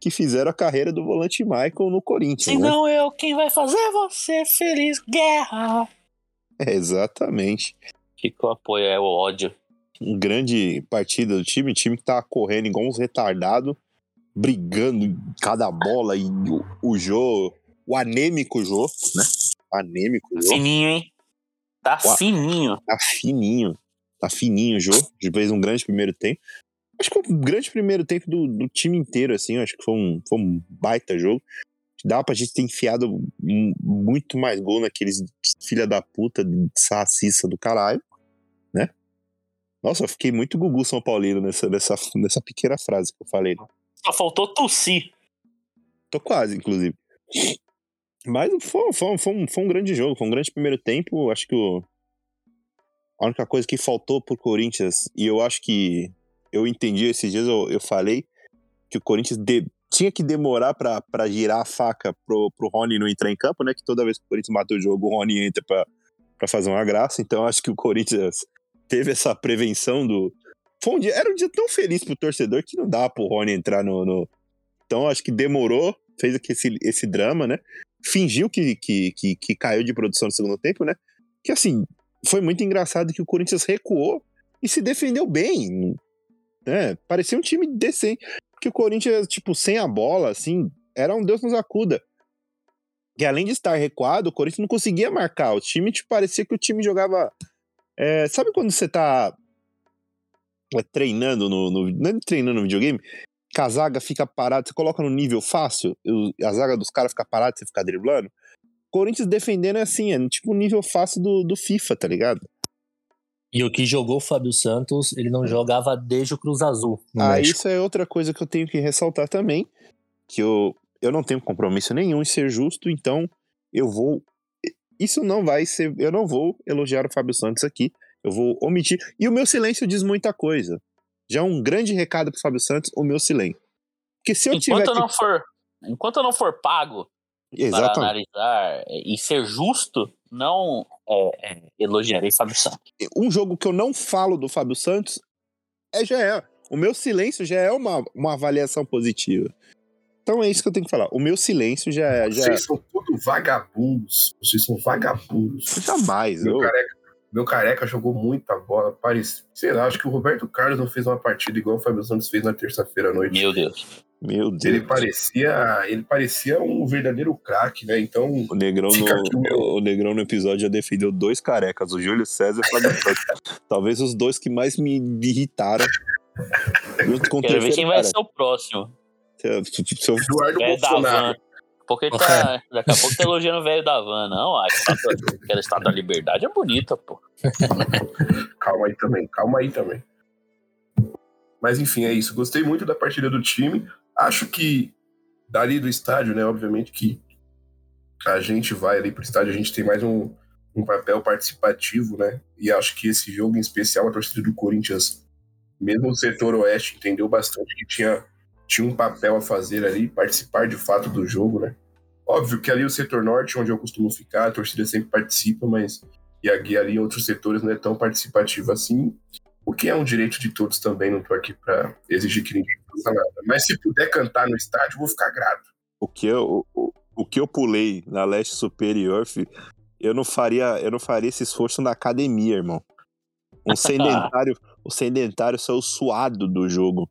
que fizeram a carreira do volante Michael no Corinthians. Se né? não eu, quem vai fazer você feliz? Guerra! É, exatamente. Ficou apoio, é o ódio. Um grande partida do time, time que tá correndo igual uns retardados, brigando em cada bola, e o, o Jô, o anêmico Jô, né? Anêmico Jô. Fininho, hein? Tá Uau. fininho. Tá fininho. Tá fininho o Jô. Fez um grande primeiro tempo. Acho que foi um grande primeiro tempo do, do time inteiro, assim. Acho que foi um, foi um baita jogo. Dá pra gente ter enfiado mu- muito mais gol naqueles filha da puta de saciça do caralho? Nossa, eu fiquei muito Gugu São Paulino nessa, nessa, nessa pequena frase que eu falei. Só faltou tossir. Tô quase, inclusive. Mas foi, foi, foi, um, foi um grande jogo, foi um grande primeiro tempo. Acho que o, a única coisa que faltou pro Corinthians, e eu acho que eu entendi esses dias, eu, eu falei que o Corinthians de- tinha que demorar pra, pra girar a faca pro, pro Rony não entrar em campo, né? Que toda vez que o Corinthians mata o jogo, o Rony entra pra fazer uma graça. Então eu acho que o Corinthians teve essa prevenção do. Foi um dia, era um dia tão feliz pro torcedor que não dá pro Rony entrar no. no... Então acho que demorou, fez esse, esse drama, né? Fingiu que, que, que, que caiu de produção no segundo tempo, né? Que assim, foi muito engraçado que o Corinthians recuou e se defendeu bem. Né? Parecia um time decente. Porque o Corinthians, tipo, sem a bola, assim, era um Deus nos acuda. Que além de estar recuado, o Corinthians não conseguia marcar. O time, tipo, parecia que o time jogava. É, sabe quando você tá é, treinando no, no. Não é treinando no videogame? Que a zaga fica parada, você coloca no nível fácil, a zaga dos caras fica parada, você fica driblando. Corinthians defendendo é assim, é tipo o nível fácil do, do FIFA, tá ligado? E o que jogou o Fábio Santos, ele não jogava desde o Cruz Azul. Ah, México. isso é outra coisa que eu tenho que ressaltar também, que eu, eu não tenho compromisso nenhum em ser justo, então eu vou. Isso não vai ser. Eu não vou elogiar o Fábio Santos aqui. Eu vou omitir. E o meu silêncio diz muita coisa. Já é um grande recado pro Fábio Santos, o meu silêncio. Porque se eu Enquanto tiver. eu que- não for, enquanto eu não for pago para Exatamente. analisar e ser justo, não é, é, elogiarei Fábio Santos. um jogo que eu não falo do Fábio Santos é já é. O meu silêncio já é uma, uma avaliação positiva. Então é isso que eu tenho que falar. O meu silêncio já é. Já... Vocês são todos vagabundos. Vocês são vagabundos. Jamais. Meu eu- careca, meu careca jogou muita bola. Parece, sei lá, acho que o Roberto Carlos não fez uma partida igual o Fábio Santos fez na terça-feira à noite. Meu Deus. Meu Deus. Ele parecia, ele parecia um verdadeiro craque, né? Então, O Negrão, no, o meu- o Negrão no episódio já defendeu dois carecas, o Júlio César e o Fábio [laughs] Santos. Talvez os dois que mais me irritaram. Quero ver quem vai ser o próximo. Eduardo Velho da Bolsonaro. van. Porque ele tá, daqui a pouco tá elogiando o velho da van. Não, a estátua, aquela estátua da liberdade é bonita, pô. Calma aí também, calma aí também. Mas enfim, é isso. Gostei muito da partida do time. Acho que dali do estádio, né? Obviamente que a gente vai ali pro estádio, a gente tem mais um, um papel participativo, né? E acho que esse jogo em especial, a torcida do Corinthians, mesmo o setor oeste, entendeu bastante que tinha, tinha um papel a fazer ali, participar de fato do jogo, né? Óbvio que ali o setor norte, onde eu costumo ficar, a torcida sempre participa, mas e aqui ali em outros setores não é tão participativo assim. O que é um direito de todos também, não tô aqui pra exigir que ninguém faça nada. Mas se puder cantar no estádio, eu vou ficar grato. o, que eu, o, o que eu pulei na leste superior, fi, eu não faria, eu não faria esse esforço na academia, irmão. Um [laughs] sedentário, o sedentário saiu suado do jogo.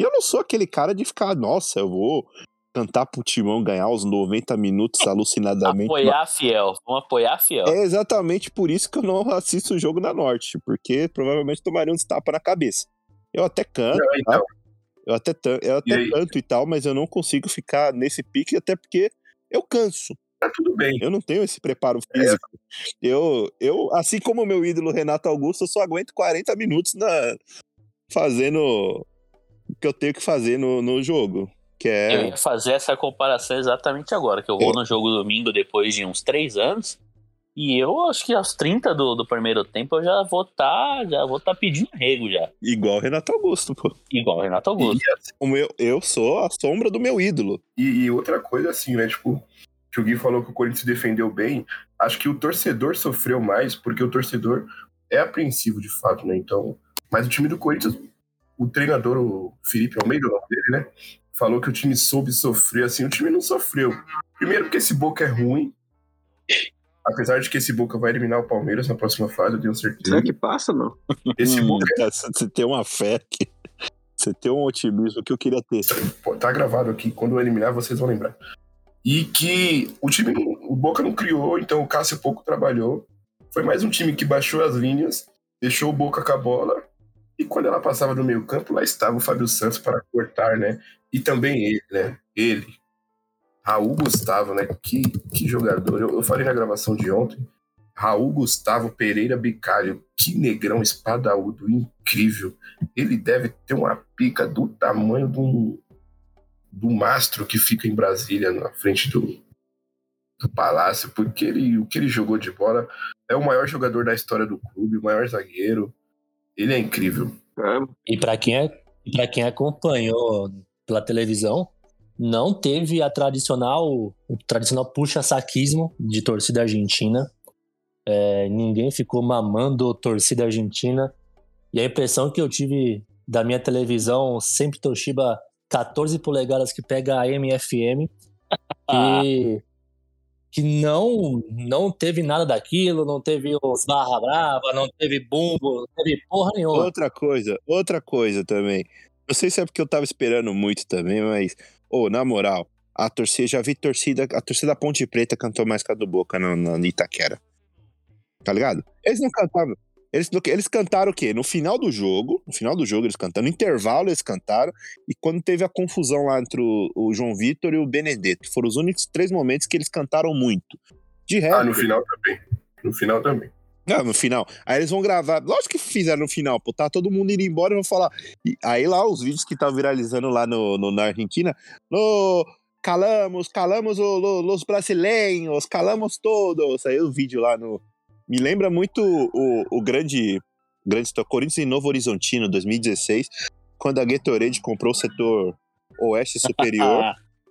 E eu não sou aquele cara de ficar, nossa, eu vou cantar pro Timão ganhar os 90 minutos alucinadamente. Apoiar a fiel. Vamos apoiar a fiel. É exatamente por isso que eu não assisto o jogo na Norte, porque provavelmente tomaria uns tapas na cabeça. Eu até canto, Não, então. tá? eu até, tan- eu E até aí? canto e tal, mas eu não consigo ficar nesse pique, até porque eu canso. Tá tudo bem. Eu não tenho esse preparo físico. Eu, eu, assim como o meu ídolo Renato Augusto, eu só aguento 40 minutos na, fazendo que eu tenho que fazer no, no jogo. Que Eu é. ia fazer essa comparação exatamente agora, que eu vou no jogo domingo depois de uns três anos. E eu acho que aos 30 do, do primeiro tempo eu já vou estar já vou tá pedindo rego já. Igual o Renato Augusto, pô. Igual o Renato Augusto. O meu, eu sou a sombra do meu ídolo. E, e outra coisa assim, né? Tipo, que o Gui falou que o Corinthians se defendeu bem. Acho que o torcedor sofreu mais, porque o torcedor é apreensivo de fato, né? Então, mas o time do Corinthians, o treinador, o Felipe Almeida, o nome dele, né? Falou que o time soube sofrer, assim, o time não sofreu. Primeiro porque esse Boca é ruim. Apesar de que esse Boca vai eliminar o Palmeiras na próxima fase, eu tenho certeza. Será que passa, não? Esse Hum, Boca cara, Você tem uma fé que. Você tem um otimismo que eu queria ter. Tá gravado aqui, quando eu eliminar vocês vão lembrar. E que o time, não- o Boca não criou, então o Cássio pouco trabalhou. Foi mais um time que baixou as linhas, deixou o Boca com a bola. E quando ela passava do meio campo, lá estava o Fábio Santos para cortar, né? E também ele, né? Ele. Raul Gustavo, né? Que, que jogador. Eu, eu falei na gravação de ontem. Raul Gustavo Pereira Bicalho. Que negrão espadaúdo, incrível. Ele deve ter uma pica do tamanho um, do mastro que fica em Brasília, na frente do, do palácio, porque ele, o que ele jogou de bola é o maior jogador da história do clube, o maior zagueiro. Ele é incrível. E pra quem, é, pra quem acompanhou pela televisão, não teve a tradicional, o tradicional puxa-saquismo de torcida argentina. É, ninguém ficou mamando torcida argentina. E a impressão que eu tive da minha televisão, sempre Toshiba 14 polegadas que pega AM [laughs] e FM, que, que não, não teve nada daquilo, não teve os barra brava, não teve bumbo, não teve porra nenhuma. Outra coisa, outra coisa também. Não sei se é porque eu tava esperando muito também, mas, ô, na moral, a torcida, já vi torcida, a torcida da Ponte Preta cantou mais que a do Boca na, na Itaquera. Tá ligado? Eles não cantavam. Eles, eles cantaram o quê? No final do jogo, no final do jogo eles cantaram, no intervalo eles cantaram, e quando teve a confusão lá entre o, o João Vitor e o Benedetto, foram os únicos três momentos que eles cantaram muito. De resto. Ah, no final também. No final também. Não, no final. Aí eles vão gravar. Lógico que fizeram no final, pô. Tá todo mundo indo embora e vão falar. E aí lá, os vídeos que estavam viralizando lá no, no- na Argentina. No, calamos, calamos o- lo- los brasileiros, calamos todos. Aí o vídeo lá no. Me lembra muito o, o grande. Grande história, Corinthians em Novo Horizontino, 2016, quando a Gatorade comprou o setor Oeste Superior,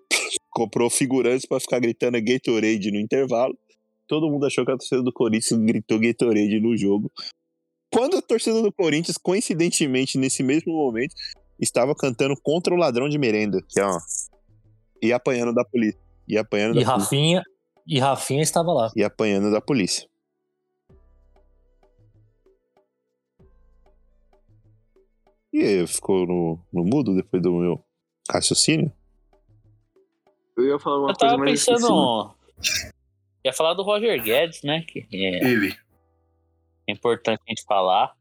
[laughs] comprou figurantes pra ficar gritando Gatorade no intervalo. Todo mundo achou que a torcida do Corinthians gritou Gatorade no jogo. Quando a torcida do Corinthians, coincidentemente, nesse mesmo momento, estava cantando contra o ladrão de merenda, que é ó, e apanhando da polícia. E apanhando E da polícia. Rafinha, e Rafinha estava lá. E apanhando da polícia. E aí, ficou no, no mudo depois do meu raciocínio? Eu ia falar uma Eu coisa, tava mas esqueci. pensando. Ia falar do Roger Guedes, né? Que é Ele. importante a gente falar.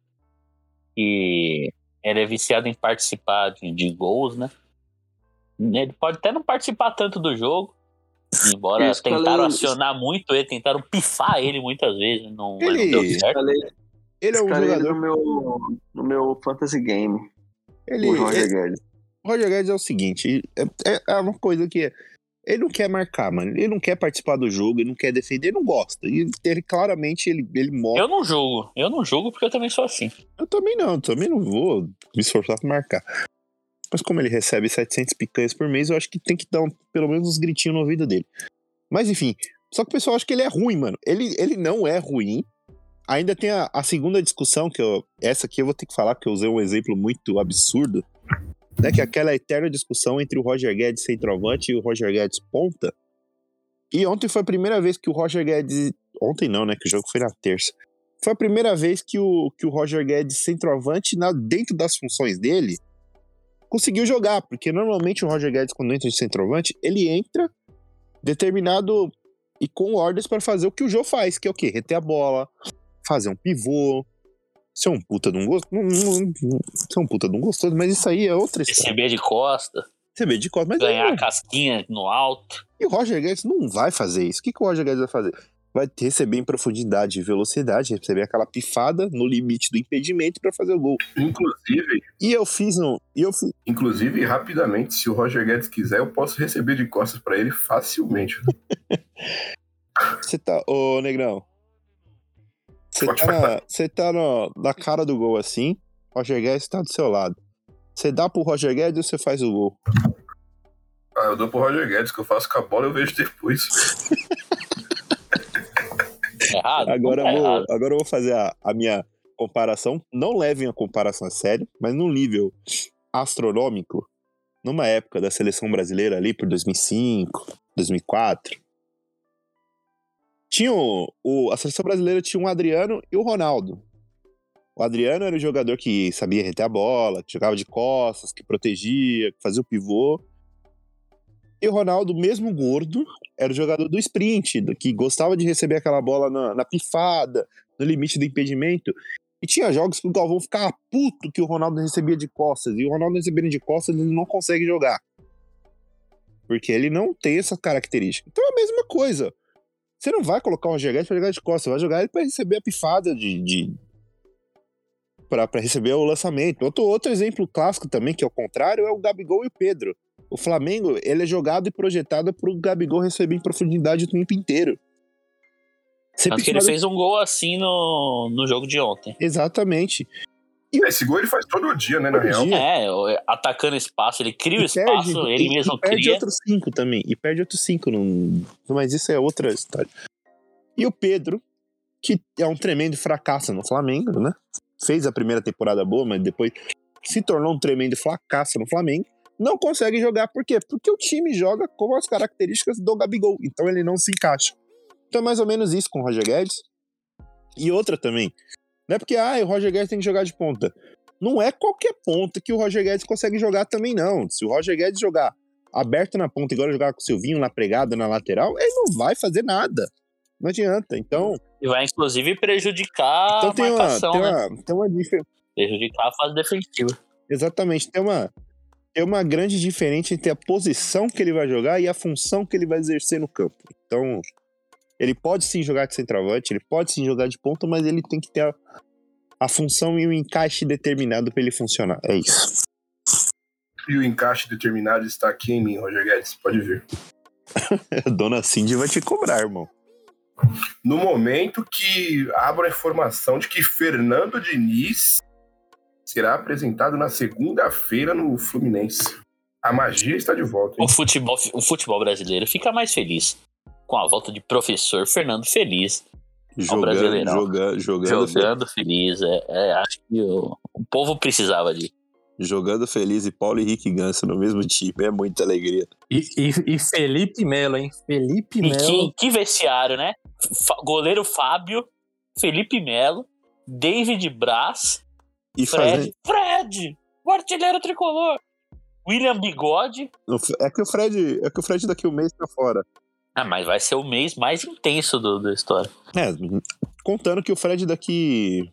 Que ele é viciado em participar de, de gols, né? Ele pode até não participar tanto do jogo. Embora escalei- tentaram acionar muito ele, tentaram pifar ele muitas vezes. Não, mas não Ele- deu certo. Escalei, Ele é um escalei ele jogador. no meu, no meu Fantasy Game. Ele, o Roger ele- Guedes. o Roger Guedes é o seguinte: é, é- é uma coisa que. Ele não quer marcar, mano. Ele não quer participar do jogo, ele não quer defender, ele não gosta. E ele claramente ele, ele mostra. Eu não julgo. Eu não julgo porque eu também sou assim. Eu também não, eu também não vou me esforçar pra marcar. Mas como ele recebe 700 picanhas por mês, eu acho que tem que dar um- pelo menos uns gritinhos no ouvido dele. Mas enfim, só que o pessoal acha que ele é ruim, mano. Ele, ele não é ruim. Ainda tem a, a segunda discussão, que eu, essa aqui eu vou ter que falar, porque eu usei um exemplo muito absurdo. Né, que é aquela eterna discussão entre o Roger Guedes centroavante e o Roger Guedes ponta. E ontem foi a primeira vez que o Roger Guedes. Ontem não, né? Que o jogo foi na terça. Foi a primeira vez que o, que o Roger Guedes, centroavante, na, dentro das funções dele, conseguiu jogar. Porque normalmente o Roger Guedes, quando entra de centroavante, ele entra determinado e com ordens para fazer o que o Jô faz, que é o quê? Reter a bola, fazer um pivô, ser um puta de um gosto. Não, não, não- ser um puta de um gostoso, mas isso aí é outra história. Receber de costa, Receber de costas, mas ganhar aí, a casquinha no alto. e o Roger Guedes não vai fazer isso. O que, que o Roger Guedes vai fazer? Vai receber em profundidade e velocidade, receber aquela pifada no limite do impedimento para fazer o gol. Inclusive, E eu fiz um. E eu fiz. inclusive, rapidamente, se o Roger Guedes quiser, eu posso receber de costas pra ele facilmente. [laughs] Você tá. Ô, Negrão. Você tá, na, você tá na, na cara do gol assim, Roger Guedes tá do seu lado. Você dá pro Roger Guedes ou você faz o gol? Ah, eu dou pro Roger Guedes, que eu faço com a bola eu vejo depois. [laughs] Errado? Agora tá vou, errado. agora eu vou fazer a, a minha comparação. Não levem a comparação a sério, mas num nível astronômico, numa época da seleção brasileira ali por 2005, 2004, tinha o, o- a seleção brasileira tinha um Adriano e o Ronaldo. O Adriano era o jogador que sabia reter a bola, que jogava de costas, que protegia, que fazia o pivô. E o Ronaldo, mesmo gordo, era o jogador do sprint, que gostava de receber aquela bola na, na pifada, no limite do impedimento. E tinha jogos que o Galvão ficava puto que o Ronaldo recebia de costas. E o Ronaldo recebendo de costas, ele não consegue jogar. Porque ele não tem essa característica. Então é a mesma coisa. Você não vai colocar o Roger Guedes pra jogar de costas, você vai jogar ele pra receber a pifada de. de pra, pra receber o lançamento. Outro, outro exemplo clássico também, que é o contrário, é o Gabigol e o Pedro. O Flamengo, ele é jogado e projetado pro Gabigol receber em profundidade o tempo inteiro. Sempre Tanto que ele fez um gol assim no, no jogo de ontem. Exatamente. Esse gol ele faz todo dia, né, na Todo real. dia. É, o- atacando espaço, ele cria o E espaço, perde- ele e- mesmo e perde cria. outros cinco também. E perde outros cinco. Num... Mas isso é outra história. E o Pedro, que é um tremendo fracasso no Flamengo, né? Fez a primeira temporada boa, mas depois se tornou um tremendo fracasso no Flamengo. Não consegue jogar, por quê? Porque o time joga com as características do Gabigol. Então ele não se encaixa. Então é mais ou menos isso com o Roger Guedes. E outra também. Não é porque, ah, o Roger Guedes tem que jogar de ponta. Não é qualquer ponta que o Roger Guedes consegue jogar também, não. Se o Roger Guedes jogar aberto na ponta, igual jogar com o Silvinho lá pregado na lateral, ele não vai fazer nada. Não adianta. Então, E vai, inclusive, prejudicar então a tem, uma, marcação, tem, né? uma, tem uma. Prejudicar a fase defensiva. Exatamente. Tem uma, tem uma grande diferença entre a posição que ele vai jogar e a função que ele vai exercer no campo. Então, ele pode sim jogar de centroavante, ele pode sim jogar de ponta, mas ele tem que ter a, a função e o encaixe determinado para ele funcionar. É isso. E o encaixe determinado está aqui em mim, Roger Guedes. Pode ver. [laughs] Dona Cindy vai te cobrar, irmão. No momento que abro a informação de que Fernando Diniz será apresentado na segunda-feira no Fluminense. A magia está de volta. hein? O futebol, o futebol brasileiro fica mais feliz com a volta de professor Fernando Feliz. Jogando, Brasileirão. jogando, jogando, Jogando feliz. É, é, acho que o, o povo precisava de. jogando feliz e Paulo Henrique Ganso no mesmo time. É muita alegria. E, e- e Felipe Melo, hein? Felipe Melo. que, que vestiário, né? Fa- goleiro Fábio, Felipe Melo, David Braz, E Fred. fazendo, Fred! O artilheiro tricolor! William Bigode. É que o Fred, é que o Fred daqui um mês tá fora. Ah, mas vai ser o mês mais intenso do, da história. É, contando que o Fred daqui.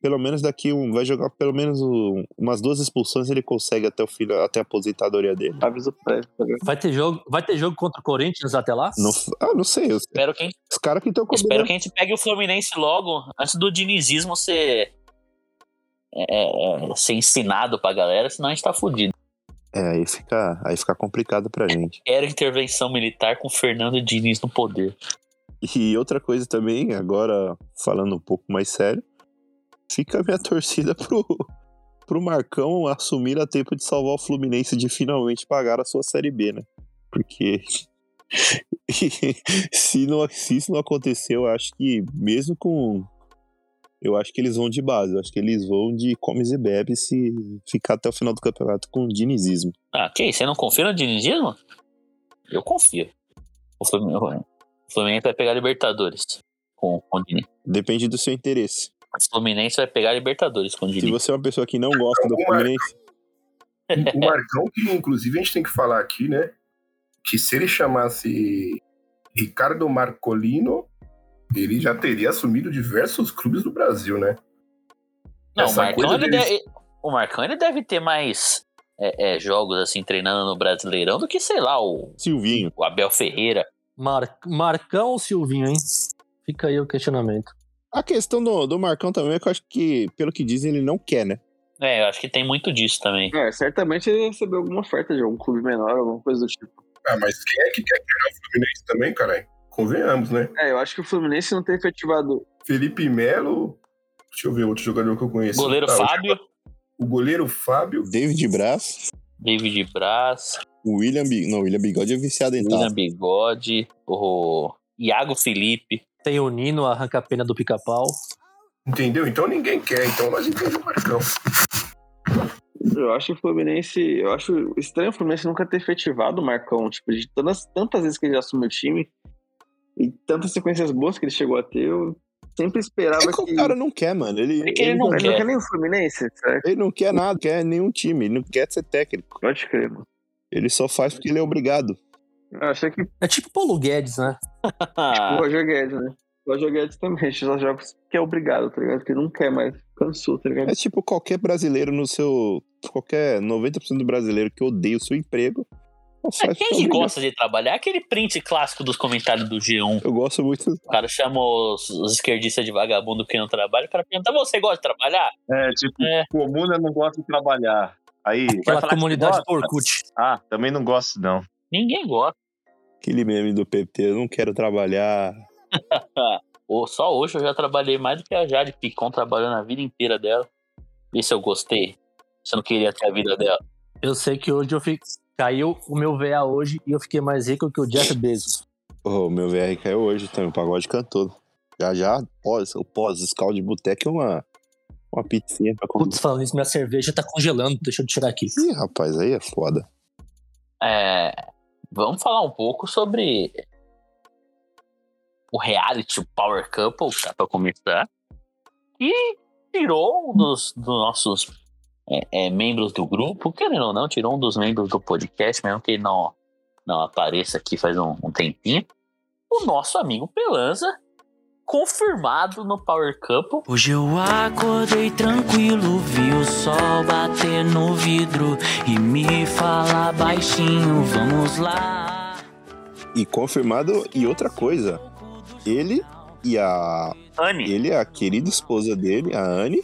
Pelo menos daqui um. Vai jogar pelo menos um- umas duas expulsões, ele consegue até o fim, até a aposentadoria dele. Avisa o Fred. tá? Vai ter jogo, vai ter jogo contra o Corinthians até lá? Não, ah, não sei. Os, Espero que, os caras que estão espero que a gente pegue o Fluminense logo, antes do dinizismo ser, é, é, ser ensinado pra galera, senão a gente tá fudido. É, aí fica, aí fica complicado pra gente. Quero intervenção militar com Fernando Diniz no poder. E outra coisa também, agora falando um pouco mais sério, fica a minha [laughs] torcida pro, pro Marcão assumir a tempo de salvar o Fluminense de finalmente pagar a sua Série B, né? Porque [laughs] se, não, se isso não acontecer, eu acho que mesmo com. Eu acho que eles vão de base, eu acho que eles vão de comes e bebes se ficar até o final do campeonato com dinizismo. Ah, que isso? Você não confia no dinizismo? Eu confio. O Fluminense, o Fluminense vai pegar Libertadores com, com o Diniz. Depende do seu interesse. O Fluminense vai pegar Libertadores com o Se Diniz. você é uma pessoa que não gosta do Fluminense, O Marcão, que inclusive a gente tem que falar aqui, né? Que se ele chamasse Ricardo Marcolino, ele já teria assumido diversos clubes do Brasil, né? Não, o Marcão, ele deles- deve, o Marcão ele deve ter mais é, é, jogos assim treinando no Brasileirão do que, sei lá, o, Silvinho. o Abel Ferreira. Mar... Marcão ou Silvinho, hein? Fica aí o questionamento. A questão do, do Marcão também é que eu acho que, pelo que dizem, ele não quer, né? É, eu acho que tem muito disso também. É, certamente ele recebeu alguma oferta de algum clube menor, alguma coisa do tipo. Ah, mas quem é que quer treinar o Fluminense também, caralho? Convenhamos, né? É, eu acho que o Fluminense não tem efetivado. Felipe Melo. Deixa eu ver outro jogador que eu conheço. Goleiro o- Fábio, O goleiro Fábio. David Braz, David Braz, o William. Não, o William Bigode é viciado em William taça. Bigode, o Iago Felipe. Tem o Nino, arranca-pena do pica-pau. Entendeu? Então ninguém quer. Então nós entendemos o Marcão. Eu acho o Fluminense. Eu acho estranho o Fluminense nunca ter efetivado o Marcão. Tipo, de tantas, tantas vezes que ele já assumiu o time e tantas sequências boas que ele chegou a ter, eu sempre esperava É que o cara não quer, mano. Ele, É que ele não Ele não quer. quer nem o Fluminense, certo? ele não quer nada, quer nenhum time. Ele não quer ser técnico. Pode crer, mano. Ele só faz porque ele é obrigado. Eu achei que É tipo Paulo Guedes, né? [laughs] o Roger Guedes, né? O Roger Guedes também, [laughs] só joga porque é obrigado, tá ligado? Porque não quer mais. Cansou, tá ligado? É tipo qualquer brasileiro no seu. Qualquer 90% do brasileiro que odeia o seu emprego. É, quem que é gosta de trabalhar? Aquele print clássico dos comentários do G1. Eu gosto muito. O cara chama os, os esquerdistas de vagabundo que não trabalham. O cara pergunta: você gosta de trabalhar? É, tipo, É. comuna não gosta de trabalhar. Aí, Aquela comunidade do Orkut. Ah, também não gosto, não. Ninguém gosta. Aquele meme do PT, eu não quero trabalhar. [laughs] Só hoje eu já trabalhei mais do que a Jade Picon trabalhou na vida inteira dela. Vê se eu gostei. Se eu não queria ter a vida dela. Eu sei que hoje eu fiquei. Caiu o meu VA hoje e eu fiquei mais rico que o Jeff Bezos. O meu VR caiu hoje também, o pagode cantou. Já já, pós, o pós, escal de boteco é uma, uma pizzinha pra comer. Putz, falando isso, minha cerveja tá congelando. Deixa eu tirar aqui. Ih, rapaz, aí é foda. É, vamos falar um pouco sobre o reality o Power Couple, tá, pra começar. E tirou um dos, dos nossos é, é, membros do grupo, querendo ou não, tirou um dos membros do podcast, mesmo que ele não, não apareça aqui faz um, um tempinho. O nosso amigo Pelanza, confirmado no Power Couple. Hoje eu acordei tranquilo, vi o sol bater no vidro e me falar baixinho, vamos lá. E confirmado, e outra coisa, ele e a. Anne. Ele e a querida esposa dele, a Anne,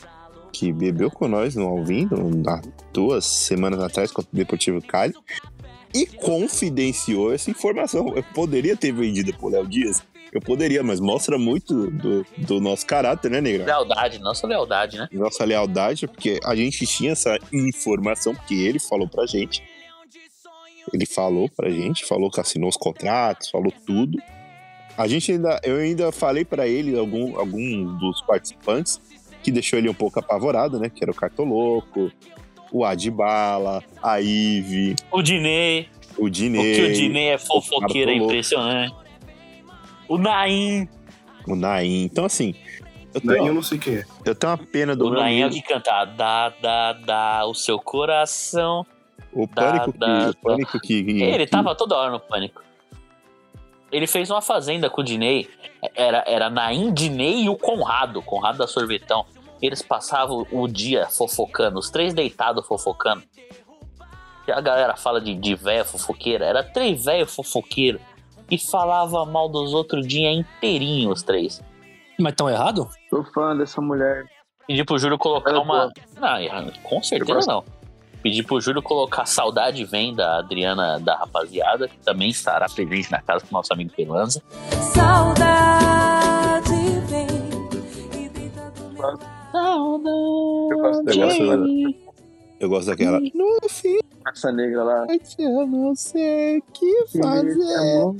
que bebeu com nós no Alvindo, há duas semanas atrás, contra o Deportivo Cali, e confidenciou essa informação. Eu poderia ter vendido pro Léo Dias, eu poderia, mas mostra muito do, do nosso caráter, né, Negra? Lealdade, nossa lealdade, né? Nossa lealdade, porque a gente tinha essa informação, porque ele falou pra gente. Ele falou pra gente, falou que assinou os contratos, falou tudo. A gente ainda, eu ainda falei pra ele, algum, algum dos participantes, que deixou ele um pouco apavorado, né? Que era o Cartoloco, o Adbala, a Ive, O Dinei. o O Dinei. que o Dinei é fofoqueiro, é impressionante. O Naim. O Naim. Então, assim. Eu Daí eu tenho, não sei quem é. eu tenho uma pena do O Naim é o que canta. Dá, dá, dá o seu coração. O pânico, da- que, o pânico que, que- Ele que- tava toda hora no pânico. Ele fez uma fazenda com o Dinei. Era, era Naim, Dinei e o Conrado, Conrado da Sorvetão. Eles passavam o dia fofocando, os três deitados fofocando. E a galera fala de, de véia fofoqueira. Era três velho fofoqueiro. E falava mal dos outros o dia inteirinho, os três. Mas tão errado? Sou fã dessa mulher. Pedi pro Júlio colocar Ela é uma. Não, com certeza não. Pedi pro Júlio colocar Saudade Vem da Adriana da Rapaziada, que também estará presente na casa do nosso amigo Pelanza. Saudade vem. Eu gosto Eu dela. gosto, eu gosto daquela. No fim, Essa negra lá. eu não sei o que fazer.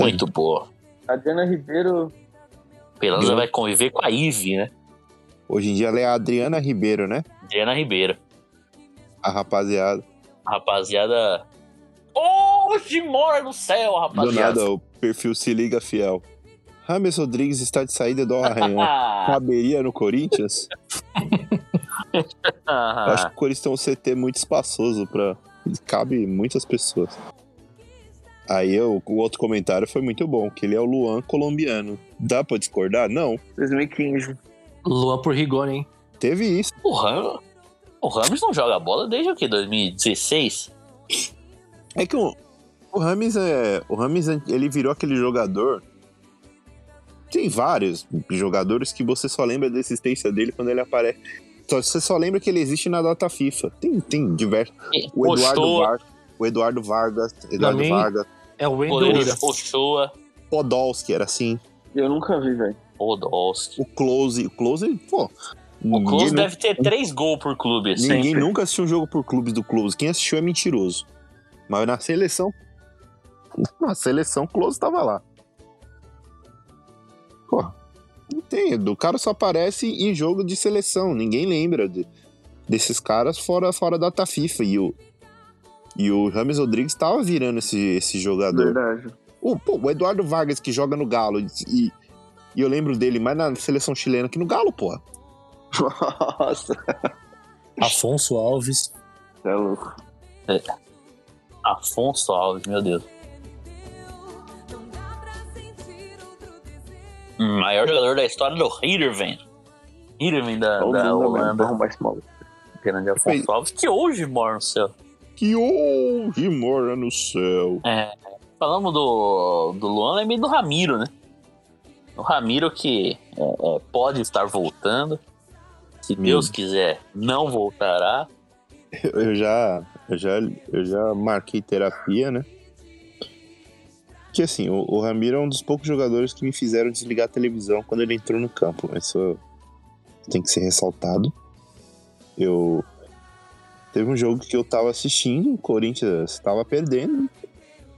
Muito boa. A Diana Ribeiro. Pelanza Eu- vai conviver com a Ive, né? Hoje em dia ela é a Adriana Ribeiro, né? Adriana Ribeiro. A rapaziada. Rapaziada. Hoje mora no céu, Do rapaziada. nada, o perfil se liga fiel. Rames Rodrigues está de saída do Arranhão. [laughs] Caberia no Corinthians? [laughs] Eu acho que o Corinthians tem um CT muito espaçoso pra. Cabe muitas pessoas. Aí eu, o outro comentário foi muito bom, que ele é o Luan colombiano. Dá pra discordar? Não. 2015. Luan por Rigoni, hein? Teve isso. O Ramos, o Ramos não joga bola desde o que? 2016? É que o, o Rames é. O Rames ele virou aquele jogador. Tem vários jogadores que você só lembra da existência dele quando ele aparece. Só- Você só lembra que ele existe na data FIFA. Tem, tem diversos. O Eduardo, Ochoa. Var, o Eduardo Vargas. Eduardo Vargas. É o Wendel. Ochoa. Podolski era assim. Eu nunca vi, velho. Podolski. O Close. O Close, pô. O Close ninguém, deve ter três gols por clube. assim. ninguém sempre. nunca assistiu um jogo por clubes do Close. Quem assistiu é mentiroso. Mas na seleção. [laughs] Na seleção, o Close tava lá. Pô, não tem. O cara só aparece em jogo de seleção. Ninguém lembra de- desses caras fora, fora da data FIFA. E o, e o Rames Rodrigues tava virando esse, esse jogador. Verdade. O, pô, o Eduardo Vargas, que joga no Galo, e, e eu lembro dele mais na seleção chilena que no Galo, porra. Nossa. Afonso Alves. É louco. É. Afonso Alves, meu Deus. Hum, Maior jogador da história do Heerenveen. Heerenveen da, Todo da Holanda. Grande Afonso Alves, que hoje mora no céu. Que hoje mora no céu. É, falamos do, do Luan, lembrei do Ramiro, né? O Ramiro que é, é, pode estar voltando. Se Deus quiser, não voltará. Eu já, eu já, eu já marquei terapia, né? Que assim, o, o Ramiro é um dos poucos jogadores que me fizeram desligar a televisão quando ele entrou no campo. Isso tem que ser ressaltado. Eu teve um jogo que eu tava assistindo, o Corinthians tava perdendo.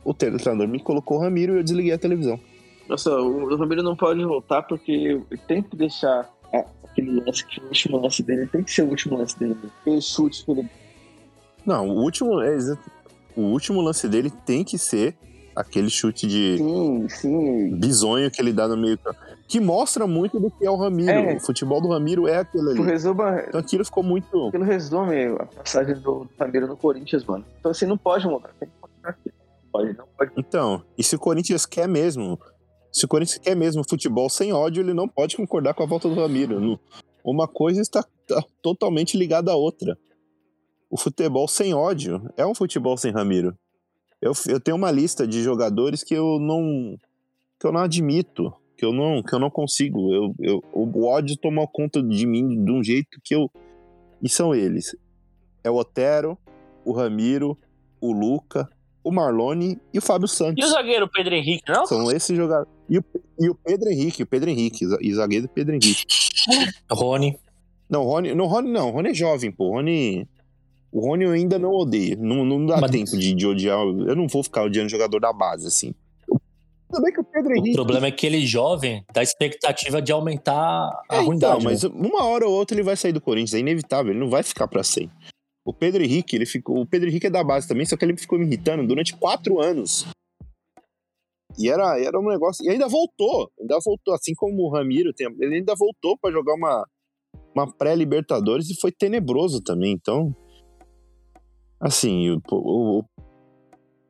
O treinador me colocou o Ramiro e eu desliguei a televisão. Nossa, o Ramiro não pode voltar porque tem que deixar aquele lance, que o último lance dele tem que ser o último lance dele. Aquele chute que ele. Não, o último, é, o último lance dele tem que ser aquele chute de Sim, sim. bizonho que ele dá no meio campo. Que mostra muito do que é o Ramiro. É. O futebol do Ramiro é aquilo ali. Resuma, Então aquilo ficou muito. aquilo resume a passagem do, Ramiro no Corinthians, mano. Então assim, não pode mudar. Tem que continuar aqui. Não pode, não pode. Então, e se o Corinthians quer mesmo, se o Corinthians quer mesmo futebol sem ódio, ele não pode concordar com a volta do Ramiro. Uma coisa está tá totalmente ligada à outra. O futebol sem ódio é um futebol sem Ramiro. Eu, eu tenho uma lista de jogadores que eu não que eu não admito, que eu não que eu não consigo. Eu, eu, o ódio tomou conta de mim de um jeito que eu e são eles. É o Otero, o Ramiro, o Luca, o Marlone e o Fábio Santos. E o zagueiro Pedro Henrique, não? São esses jogadores. E o, e o Pedro Henrique, o Pedro Henrique, e zagueiro Pedro Henrique. Rony. Não, Rony, não, Rony não, Rony é jovem, pô. Rony. O Rony eu ainda não odeio. Não, não dá Mas- tempo de, de odiar. Eu não vou ficar odiando jogador da base, assim. Também que o Pedro O Henrique. problema é que ele jovem dá expectativa de aumentar a É, ruindade. então, mas né? uma hora ou outra ele vai sair do Corinthians, é inevitável, ele não vai ficar pra sempre. O Pedro Henrique, ele ficou. O Pedro Henrique é da base também, só que ele ficou me irritando durante quatro anos. E era, era um negócio. E ainda voltou. Ainda voltou, assim como o Ramiro tem. Ele ainda voltou pra jogar uma, uma pré-Libertadores e foi tenebroso também. Então. Assim, o, o, o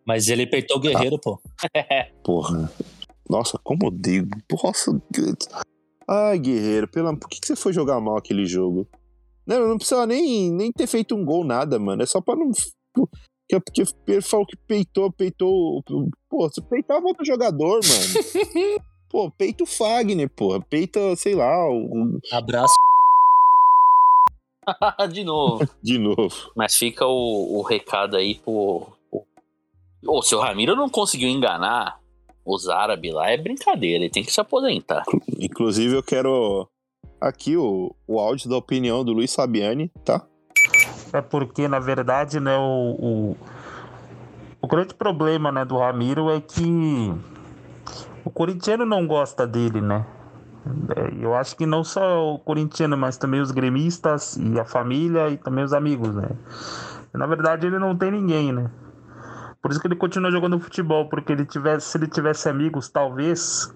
Mas ele peitou o guerreiro, pô. [laughs] Porra. Nossa, como odeio. Nossa, Deus. Ai, guerreiro, pela... por que, que você foi jogar mal aquele jogo? Não, não precisava nem, nem ter feito um gol, nada, mano. É só pra não. Porque, porque ele falou que peitou, peitou. Pô, você peitava outro jogador, mano. [laughs] pô, peita o Fagner, porra. Peita, sei lá. O... Abraço. [laughs] De novo. De novo. Mas fica o, o recado aí pro. Ô, se o Ramiro não conseguiu enganar os árabes lá, é brincadeira. Ele tem que se aposentar. Inclusive, eu quero aqui o, o áudio da opinião do Luiz Fabiani, tá? É porque, na verdade, né, o, o, o grande problema né, do Ramiro é que o corintiano não gosta dele, né? É, Eu acho que não só o corintiano, mas também os gremistas e a família e também os amigos, né? Na verdade, ele não tem ninguém, né? Por isso que ele continua jogando futebol, porque ele tivesse, se ele tivesse amigos, talvez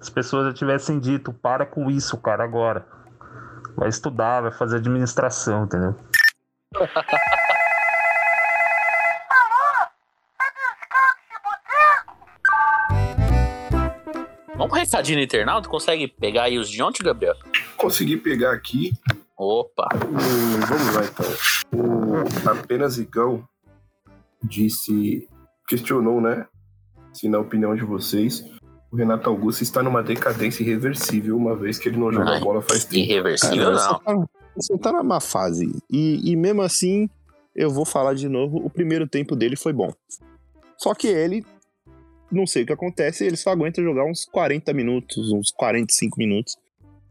as pessoas já tivessem dito: para com isso, cara, agora. Vai estudar, vai fazer administração, entendeu? [laughs] Vamos um recadinho no internauta? Consegue pegar aí os de ontem, Gabriel? Consegui pegar aqui. Opa! O- vamos lá então. O Apenas Igão disse, questionou, né? Se na opinião de vocês, o Renato Augusto está numa decadência irreversível, uma vez que ele não joga Ai, bola faz tempo. Irreversível, Cara, não. Você tá, na má fase. E, e mesmo assim, eu vou falar de novo: o primeiro tempo dele foi bom. Só que ele, não sei o que acontece, ele só aguenta jogar uns 40 minutos, uns 45 minutos.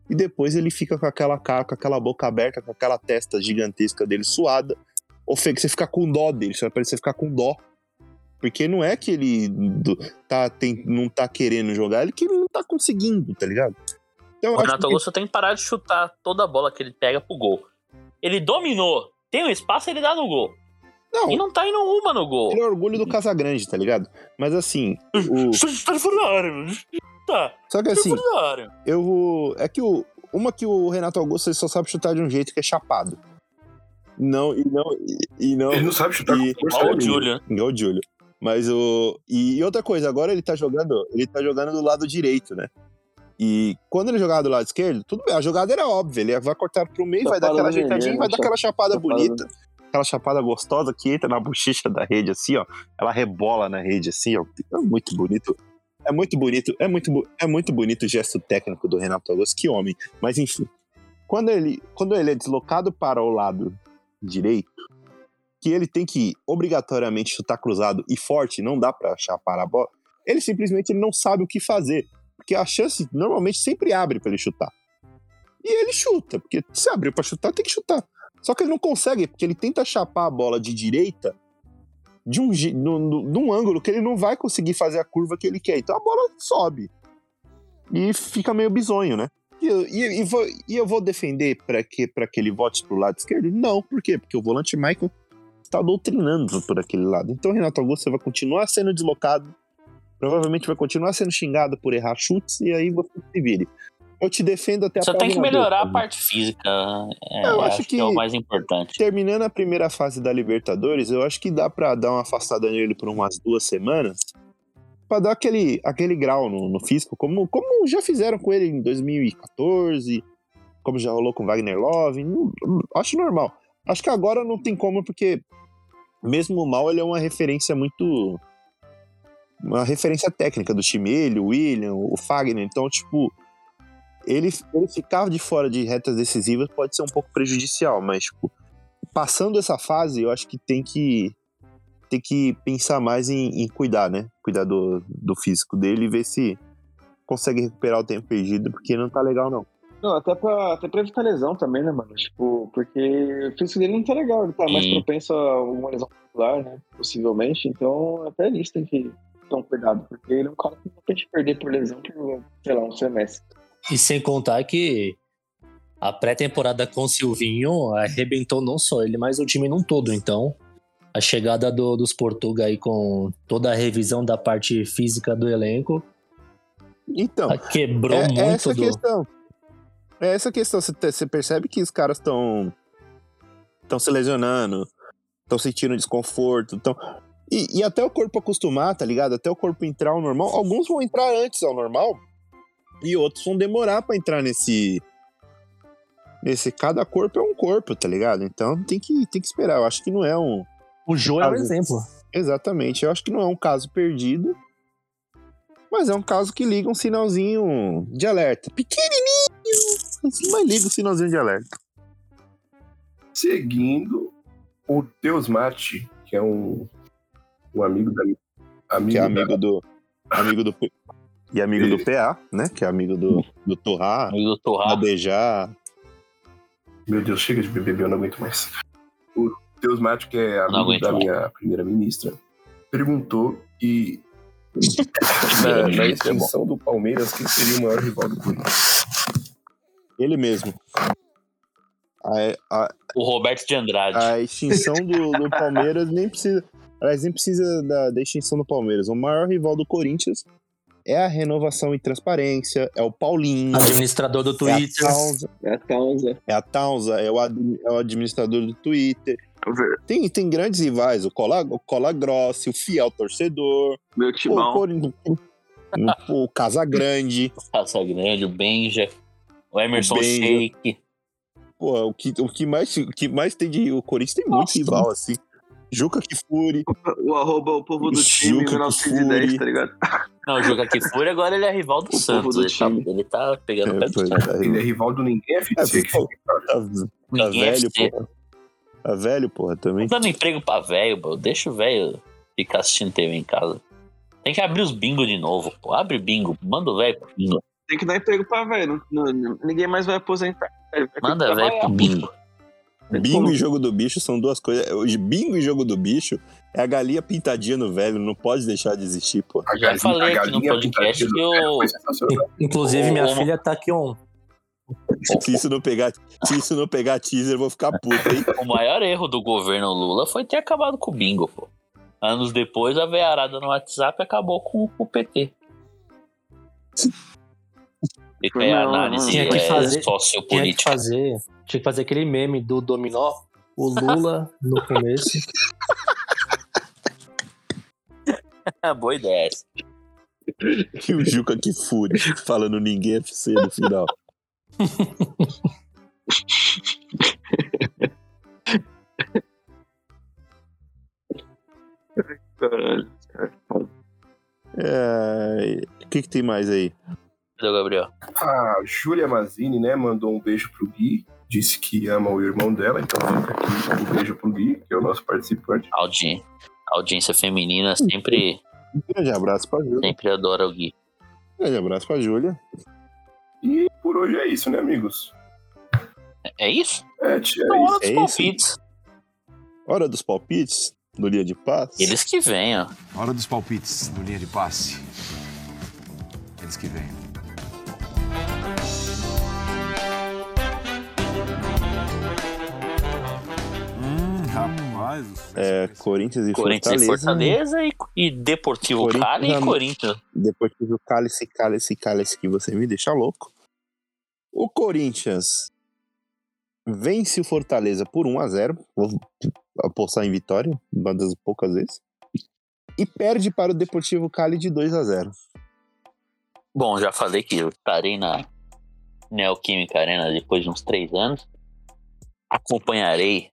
E depois ele fica com aquela cara, com aquela boca aberta, com aquela testa gigantesca dele suada. Ou que você fica com dó dele, você vai parecer ficar com dó. Porque não é que ele tá, tem, não tá querendo jogar, ele que não tá conseguindo, tá ligado? Então, O Renato que- Augusto tem que parar de chutar toda a bola que ele pega pro gol. Ele dominou, tem um espaço, ele dá no gol. Não. E não tá indo uma no gol. Ele é orgulho do Casagrande, tá ligado? Mas assim, o... Tá fora da área, mano. Tá. só que assim, área. eu vou. É que o. Uma que o Renato Augusto ele só sabe chutar de um jeito que é chapado. Não, e não. E, e não Ele não sabe chutar e, com força Igual o nenhuma. Julian. Igual o Júlio. Mas o. E, e outra coisa, agora ele tá jogando. Ele tá jogando do lado direito, né? E quando ele jogava do lado esquerdo, tudo bem, a jogada era óbvia. Ele vai cortar pro meio, vai dar Chapada aquela ajeitadinha, vai dar aquela chapada Chapada bonita. Aquela chapada gostosa que entra na bochecha da rede, assim, ó. Ela rebola na rede, assim, ó. É muito bonito. É muito bonito. É muito, é muito bonito o gesto técnico do Renato Augusto. Que homem. Mas enfim. Quando ele, quando ele é deslocado para o lado direito, que ele tem que obrigatoriamente chutar cruzado e forte, não dá pra chapar a bola, ele simplesmente não sabe o que fazer. Porque a chance normalmente sempre abre pra ele chutar. E ele chuta, porque se abriu pra chutar, tem que chutar. Só que ele não consegue, porque ele tenta chapar a bola de direita de um, no- num ângulo que ele não vai conseguir fazer a curva que ele quer. Então a bola sobe. E fica meio bizonho, né? E eu, e- e vou- e eu vou defender para que, pra que ele vote pro lado esquerdo? Não, por quê? Porque o volante Michael está doutrinando por aquele lado. Então, Renato Augusto vai continuar sendo deslocado, provavelmente vai continuar sendo xingado por errar chutes, e aí você se vire. Eu te defendo até a Só tem que melhorar a Fabinho. parte física. É, Eu acho acho que... é que- o mais importante. Terminando a primeira fase da Libertadores, eu acho que dá pra dar uma afastada nele por umas duas semanas, pra dar aquele, aquele grau no, no físico, como, como já fizeram com ele em 2014, como já rolou com Wagner Love. não- acho normal. Acho que agora não tem como, porque mesmo mal ele é uma referência muito. Uma referência técnica do time, ele, o William, o Fagner. Então, tipo, ele, ele ficar de fora de retas decisivas pode ser um pouco prejudicial, mas, tipo, passando essa fase, eu acho que tem que tem que pensar mais em, em cuidar, né? Cuidar do, do físico dele e ver se consegue recuperar o tempo perdido, porque não tá legal, não. Não, até pra, até pra evitar lesão também, né, mano? Tipo, porque o físico dele não tá legal, ele tá mais propenso a uma lesão muscular, né? Possivelmente. Então, até nisso tem que um cuidado, porque ele é um cara que não pode perder por lesão por, sei lá, um semestre. E sem contar que a pré-temporada com o Silvinho arrebentou não só ele, mas o time num todo. Então, a chegada do- dos Portuga aí com toda a revisão da parte física do elenco Então, quebrou é, muito é essa a do. questão. É essa questão. Você percebe que os caras estão estão se lesionando, estão sentindo desconforto, estão. E, e até o corpo acostumar, tá ligado? Até o corpo entrar ao normal. Alguns vão entrar antes ao normal e outros vão demorar pra entrar nesse. Nesse. Cada corpo é um corpo, tá ligado? Então tem que, tem que esperar. Eu acho que não é um. O Jô é um exemplo. Exatamente. Eu acho que não é um caso perdido. Mas é um caso que liga um sinalzinho de alerta. Pequenininho, mas liga o sinalzinho de alerta. Seguindo, o Deus Mate, que é um, um amigo da. Amigo que é da- amigo do. Amigo do. E amigo do PA, né? Que é amigo do, do Torrá. Amigo do Torrá. Aldejar. Meu Deus, chega de BBB, eu não aguento mais. O Deus Mate, que é amigo aguento da mais. minha primeira-ministra, perguntou e. [laughs] na, na é extensão do Palmeiras, quem seria o maior rival do Corinthians? Ele mesmo. A, a, O Roberto de Andrade. a extinção do, do Palmeiras nem precisa. Aliás, nem precisa da, da extinção do Palmeiras. O maior rival do Corinthians é a renovação e transparência, é o Paulinho. Administrador do Twitter. É a Tausa. É a Tausa. É a Tausa, é o, ad- é o administrador do Twitter. Tem, tem grandes rivais, o Cola, o Cola Grossi, o Fiel Torcedor, Meu o, timão. Corinthians, o, o Casagrande. [laughs] Grande, o Benja, o Emerson Benja. Sheik. Pô, o que, o, que mais, o que mais tem de. O Corinthians tem muito Nossa. rival, assim. Juca Kifuri. O arroba o povo do time Juca 1910, Kifuri. tá ligado? Não, o Juca Kifuri agora ele é rival do O Santos. do Ele tá, ele tá pegando o pé É, do Santos. tá, Ele é rival do Ninguém É, FC. pô, tá, tá Ninguém velho, FC. porra. Tá velho, porra, também. Dando emprego pra velho, pô. Deixa o velho ficar assistindo TV em casa. Tem que abrir os bingo de novo, pô. Abre bingo, manda o velho pro bingo. Tem que dar emprego pra velho. Ninguém mais vai aposentar. Vai Manda velho trabalhar. pro bingo. Bingo e jogo do bicho são duas coisas. O Bingo e jogo do bicho é a galinha pintadinha no velho, não pode deixar de existir, pô. A falei a aqui no podcast que eu-. Inclusive, minha filha tá aqui on. Se isso não pegar, se isso não pegar teaser, eu vou ficar puto, hein? O maior erro do governo Lula foi ter acabado com o bingo, pô. Anos depois, a veiarada no WhatsApp acabou com, com o PT. Fica aí a análise Tinha que é, fazer- Tinha que sociopolítica. fazer. Tinha que fazer aquele meme do dominó. O Lula no começo. [laughs] Boa ideia essa. E o Juca Kifuri falando ninguém FC no final. Caralho. É, O que, que tem mais aí? Cadê o Gabriel? A Júlia Mazini, né, mandou um beijo pro Gui. Disse que ama o irmão dela, então fica aqui um beijo pro Gui, que é o nosso participante. Audi... Audiência feminina sempre, Um grande abraço pra Júlia. sempre adora o Gui. Um grande abraço pra Júlia. E por hoje é isso, né, amigos? É isso? É, tia, Então, é hora isso. dos é isso. palpites. Hora dos palpites do Linha de Paz. Eles que venham. Hora dos palpites do linha de passe. Eles que vêm. É, Corinthians e Corinthians Fortaleza. e Fortaleza e, e Deportivo Corinthians Cali e Corinthians. Depois tive o cálice, cálice, cálice que você me deixa louco. O Corinthians vence o Fortaleza por 1 a 0 Vou apostar em vitória, uma das poucas vezes. E perde para o Deportivo Cali de 2 a 0 Bom, já falei que eu estarei na Neoquímica Arena depois de uns três anos. Acompanharei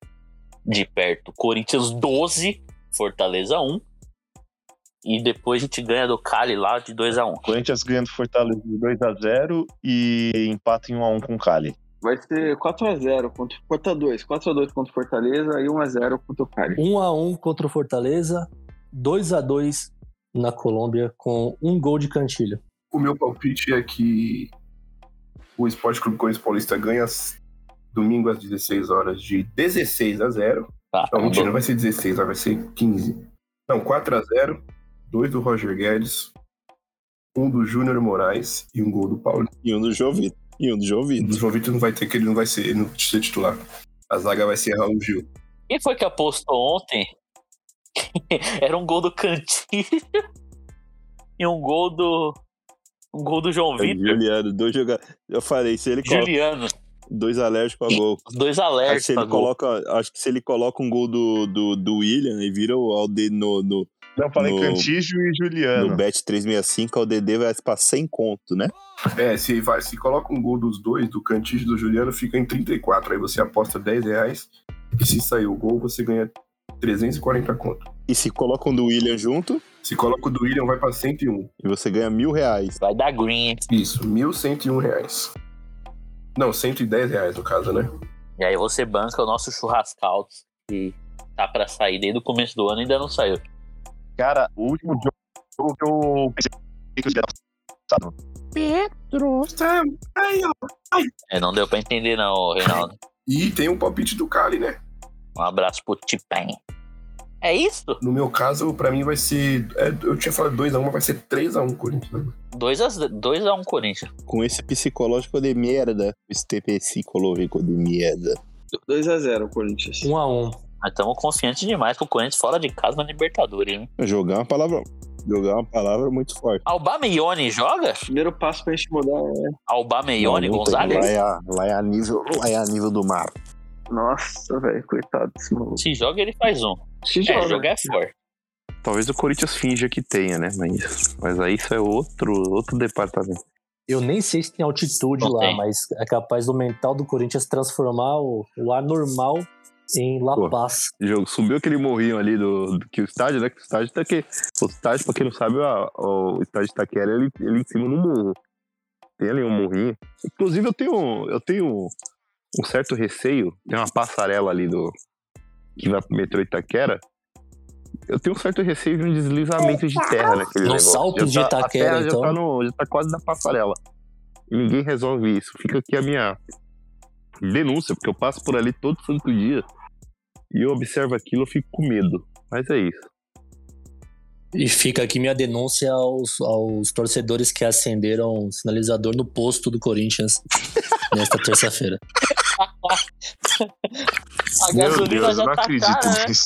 de perto Corinthians 12, Fortaleza 1. E depois a gente ganha do Cali lá de 2 a 1 Corinthians ganhando Fortaleza de 2x0 e empata em 1x1 com o Cali. Vai ser 4x0 contra 4x2. 4x2 contra o Fortaleza e 1x0 contra o Cali. 1x1 contra o Fortaleza. 2x2 na Colômbia com um gol de cantilho. O meu palpite é que o Esporte Clube Corinthians Paulista ganha domingo às 16 horas de 16 a 0. Tá, Não, mentira, não vai ser 16, vai ser 15. Não, 4 a 0 dois do Roger Guedes, um do Júnior Moraes e um gol do Paulo. E um do João Vitor. E um do João O Vitor. do João Vitor não vai ter, que ele não vai ser, ele não vai ser titular. A zaga vai ser Raul Gil. Quem foi que apostou ontem? [laughs] Era um gol do Cantilho [laughs] e um gol do. Um gol do João É Vitor. Juliano, dois jogadores. Eu falei, se ele coloca. Dois alérgicos a gol. Dois Aí alertas se pra ele gol. coloca, acho que se ele coloca um gol do, do, do William e vira o Alde no, no, Não, falei No- Cantígio e Juliano. no Bet 365, o DD vai pra 100 conto, né? É, se, vai, se coloca um gol dos dois, do Cantígio e do Juliano, fica em 34. Aí você aposta 10 reais e se sair o gol, você ganha 340 conto. E se coloca um do William junto, Se coloca o do William, vai pra 101. e você ganha mil reais. Vai dar green. Isso, 1.101 reais. Não, 110 reais no caso, né? E aí você banca o nosso churrascautos, que tá pra sair desde o começo do ano e ainda não saiu. Cara, o último jogo que eu pensei que eu ia dar Pedro, É, não deu pra entender não, Reinaldo. E tem um palpite do Cali, né? Um abraço pro Tipen. É isso? No meu caso, pra mim vai ser. é, eu tinha falado 2x1, mas vai ser 3x1 Corinthians. né? 2x1 Corinthians. Com esse psicológico de merda. Esse psicológico de merda. 2x0 Corinthians. 1 a 1 Nós estamos confiantes demais com o Corinthians fora de casa na Libertadores, hein? Jogar é uma palavra. Jogar é uma palavra muito forte. Albameione joga? Primeiro passo pra gente mudar é. Albameione. Gonzaga? Lá é, lá é a nível, lá é a nível do mar. Nossa, velho, coitado desse maluco. Se joga, ele faz um. Se É, joga. jogar é forte. Talvez o Corinthians finja que tenha, né? Mas, mas aí isso é outro, outro departamento. Eu nem sei se tem altitude Não lá, tem. mas é capaz do mental do Corinthians transformar o, o ar normal em La Pô. Paz. Jogo, subiu aquele morrinho ali do, do que o estádio, né? Que o estádio tá aqui. O estádio, pra quem não sabe, a- o, estádio de Itaquera, ele, ele em cima do morro. Tem ali um morrinho. Inclusive, eu tenho, eu tenho um certo receio. Tem uma passarela ali do. que vai pro metrô Itaquera. Eu tenho um certo receio de um deslizamento de terra naquele No negócio. salto Já de tá- Itaquera, a terra então? Já tá, no, já tá quase na passarela. E ninguém resolve isso. Fica aqui a minha denúncia, porque eu passo por ali todo santo dia. E eu observo aquilo, eu fico com medo. Mas é isso. E fica aqui minha denúncia aos, aos torcedores que acenderam o sinalizador no posto do Corinthians nesta [laughs] terça-feira. A gasolina já eu não tá acredito cara, né? nisso.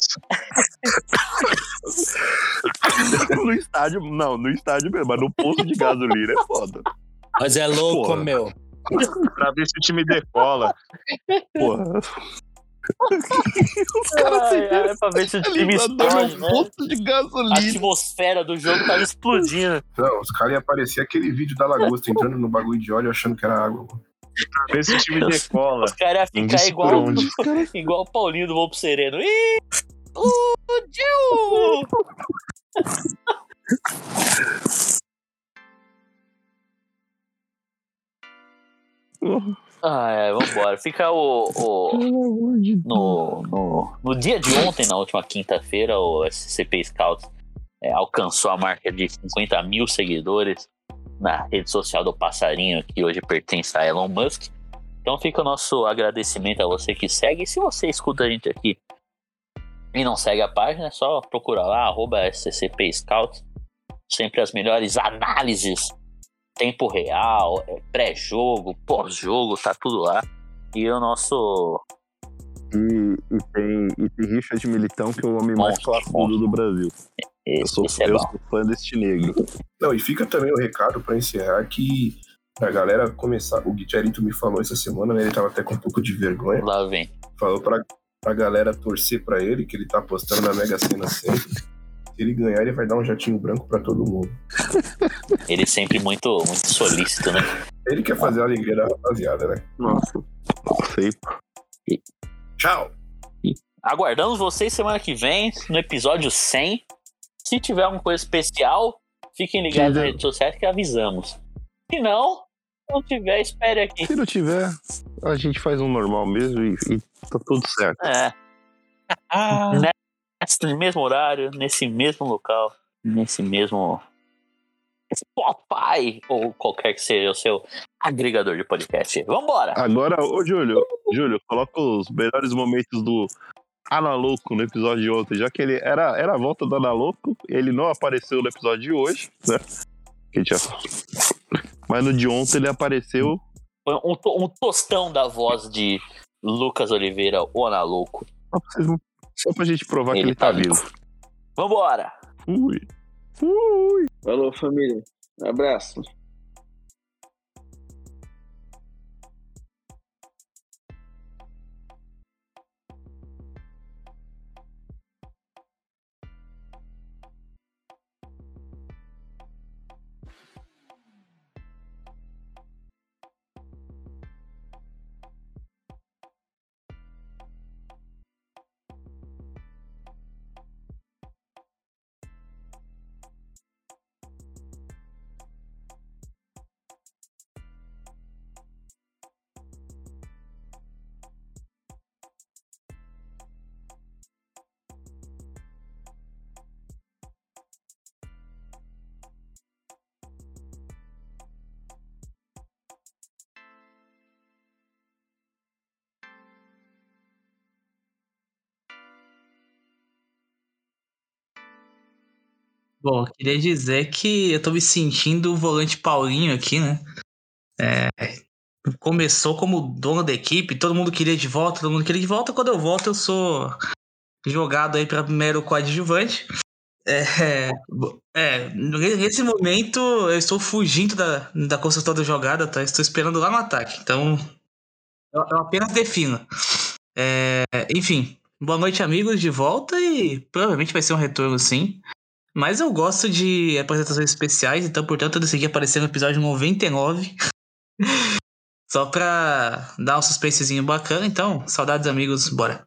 [laughs] no estádio, não, no estádio mesmo, mas no posto de gasolina é foda. Mas é louco, Porra. meu. pra ver se o time decola. Porra. Ai, ai, é pra ver se o time explode, né? posto de A gasolina. atmosfera do jogo tava explodindo. Não, os caras iam aparecer aquele vídeo da lagosta entrando no bagulho de óleo achando que era água. Ver se o time decola. Os caras iam ficar igual, igual o Paulinho do Voo pro Sereno. Ih! Explodiu! Ah, é, vambora. Fica o. o- no, no, no dia de ontem, na última quinta-feira, o SCP Scouts é, alcançou a marca de 50 mil seguidores na rede social do Passarinho, que hoje pertence a Elon Musk. Então fica o nosso agradecimento a você que segue. E se você escuta a gente aqui e não segue a página, é só procurar lá, arroba SCP Scouts. Sempre as melhores análises tempo real, é, pré-jogo, pós-jogo, tá tudo lá. E o nosso. E, e tem, e tem Richard Militão, que é o homem mais classudo do Brasil. Eu Esse, sou, esse é eu sou fã deste negro. Não, e fica também o recado pra encerrar que a galera começar. O Guilherito me falou essa semana, né? Ele tava até com um pouco de vergonha. Lá vem. Falou pra, pra galera torcer pra ele, que ele tá apostando na Mega Sena sempre. Se ele ganhar, ele vai dar um jatinho branco pra todo mundo. Ele sempre muito, muito solícito, né? Ele quer fazer a alegria da rapaziada, né? Nossa. Sei. Tchau! Aguardamos vocês semana que vem, no episódio 100. Se tiver alguma coisa especial, fiquem ligados nas redes sociais que avisamos. Se não, não tiver, espere aqui. Se não tiver, a gente faz um normal mesmo e, e tá tudo certo. É. Nesse mesmo horário, nesse mesmo local, nesse mesmo Spotify ou qualquer que seja o seu agregador de podcast. Vambora! Agora, ô Júlio, Júlio, coloca os melhores momentos do Analouco no episódio de ontem, já que ele era, era a volta do Analouco, ele não apareceu no episódio de hoje, né? Já- Mas no de ontem ele apareceu. Foi um, to- um tostão da voz de Lucas Oliveira, o Analouco. Só pra, vocês só pra gente provar que Ele ele tá tá vivo. Vambora! Fui. Fui. Falou, família. Abraço. Queria dizer que eu tô me sentindo o volante Paulinho aqui, né? É, começou como dono da equipe, todo mundo queria de volta, todo mundo queria de volta. Quando eu volto, eu sou jogado aí para primeiro coadjuvante. É, é, nesse momento eu estou fugindo da, da construção da jogada, tá? Estou esperando lá no ataque. Então, eu, eu apenas defino. É, enfim, boa noite, amigos, de volta e provavelmente vai ser um retorno sim. Mas eu gosto de apresentações especiais, então, portanto, eu decidi aparecer no episódio 99. [laughs] Só pra dar um suspensezinho bacana. Então, saudades, amigos, bora.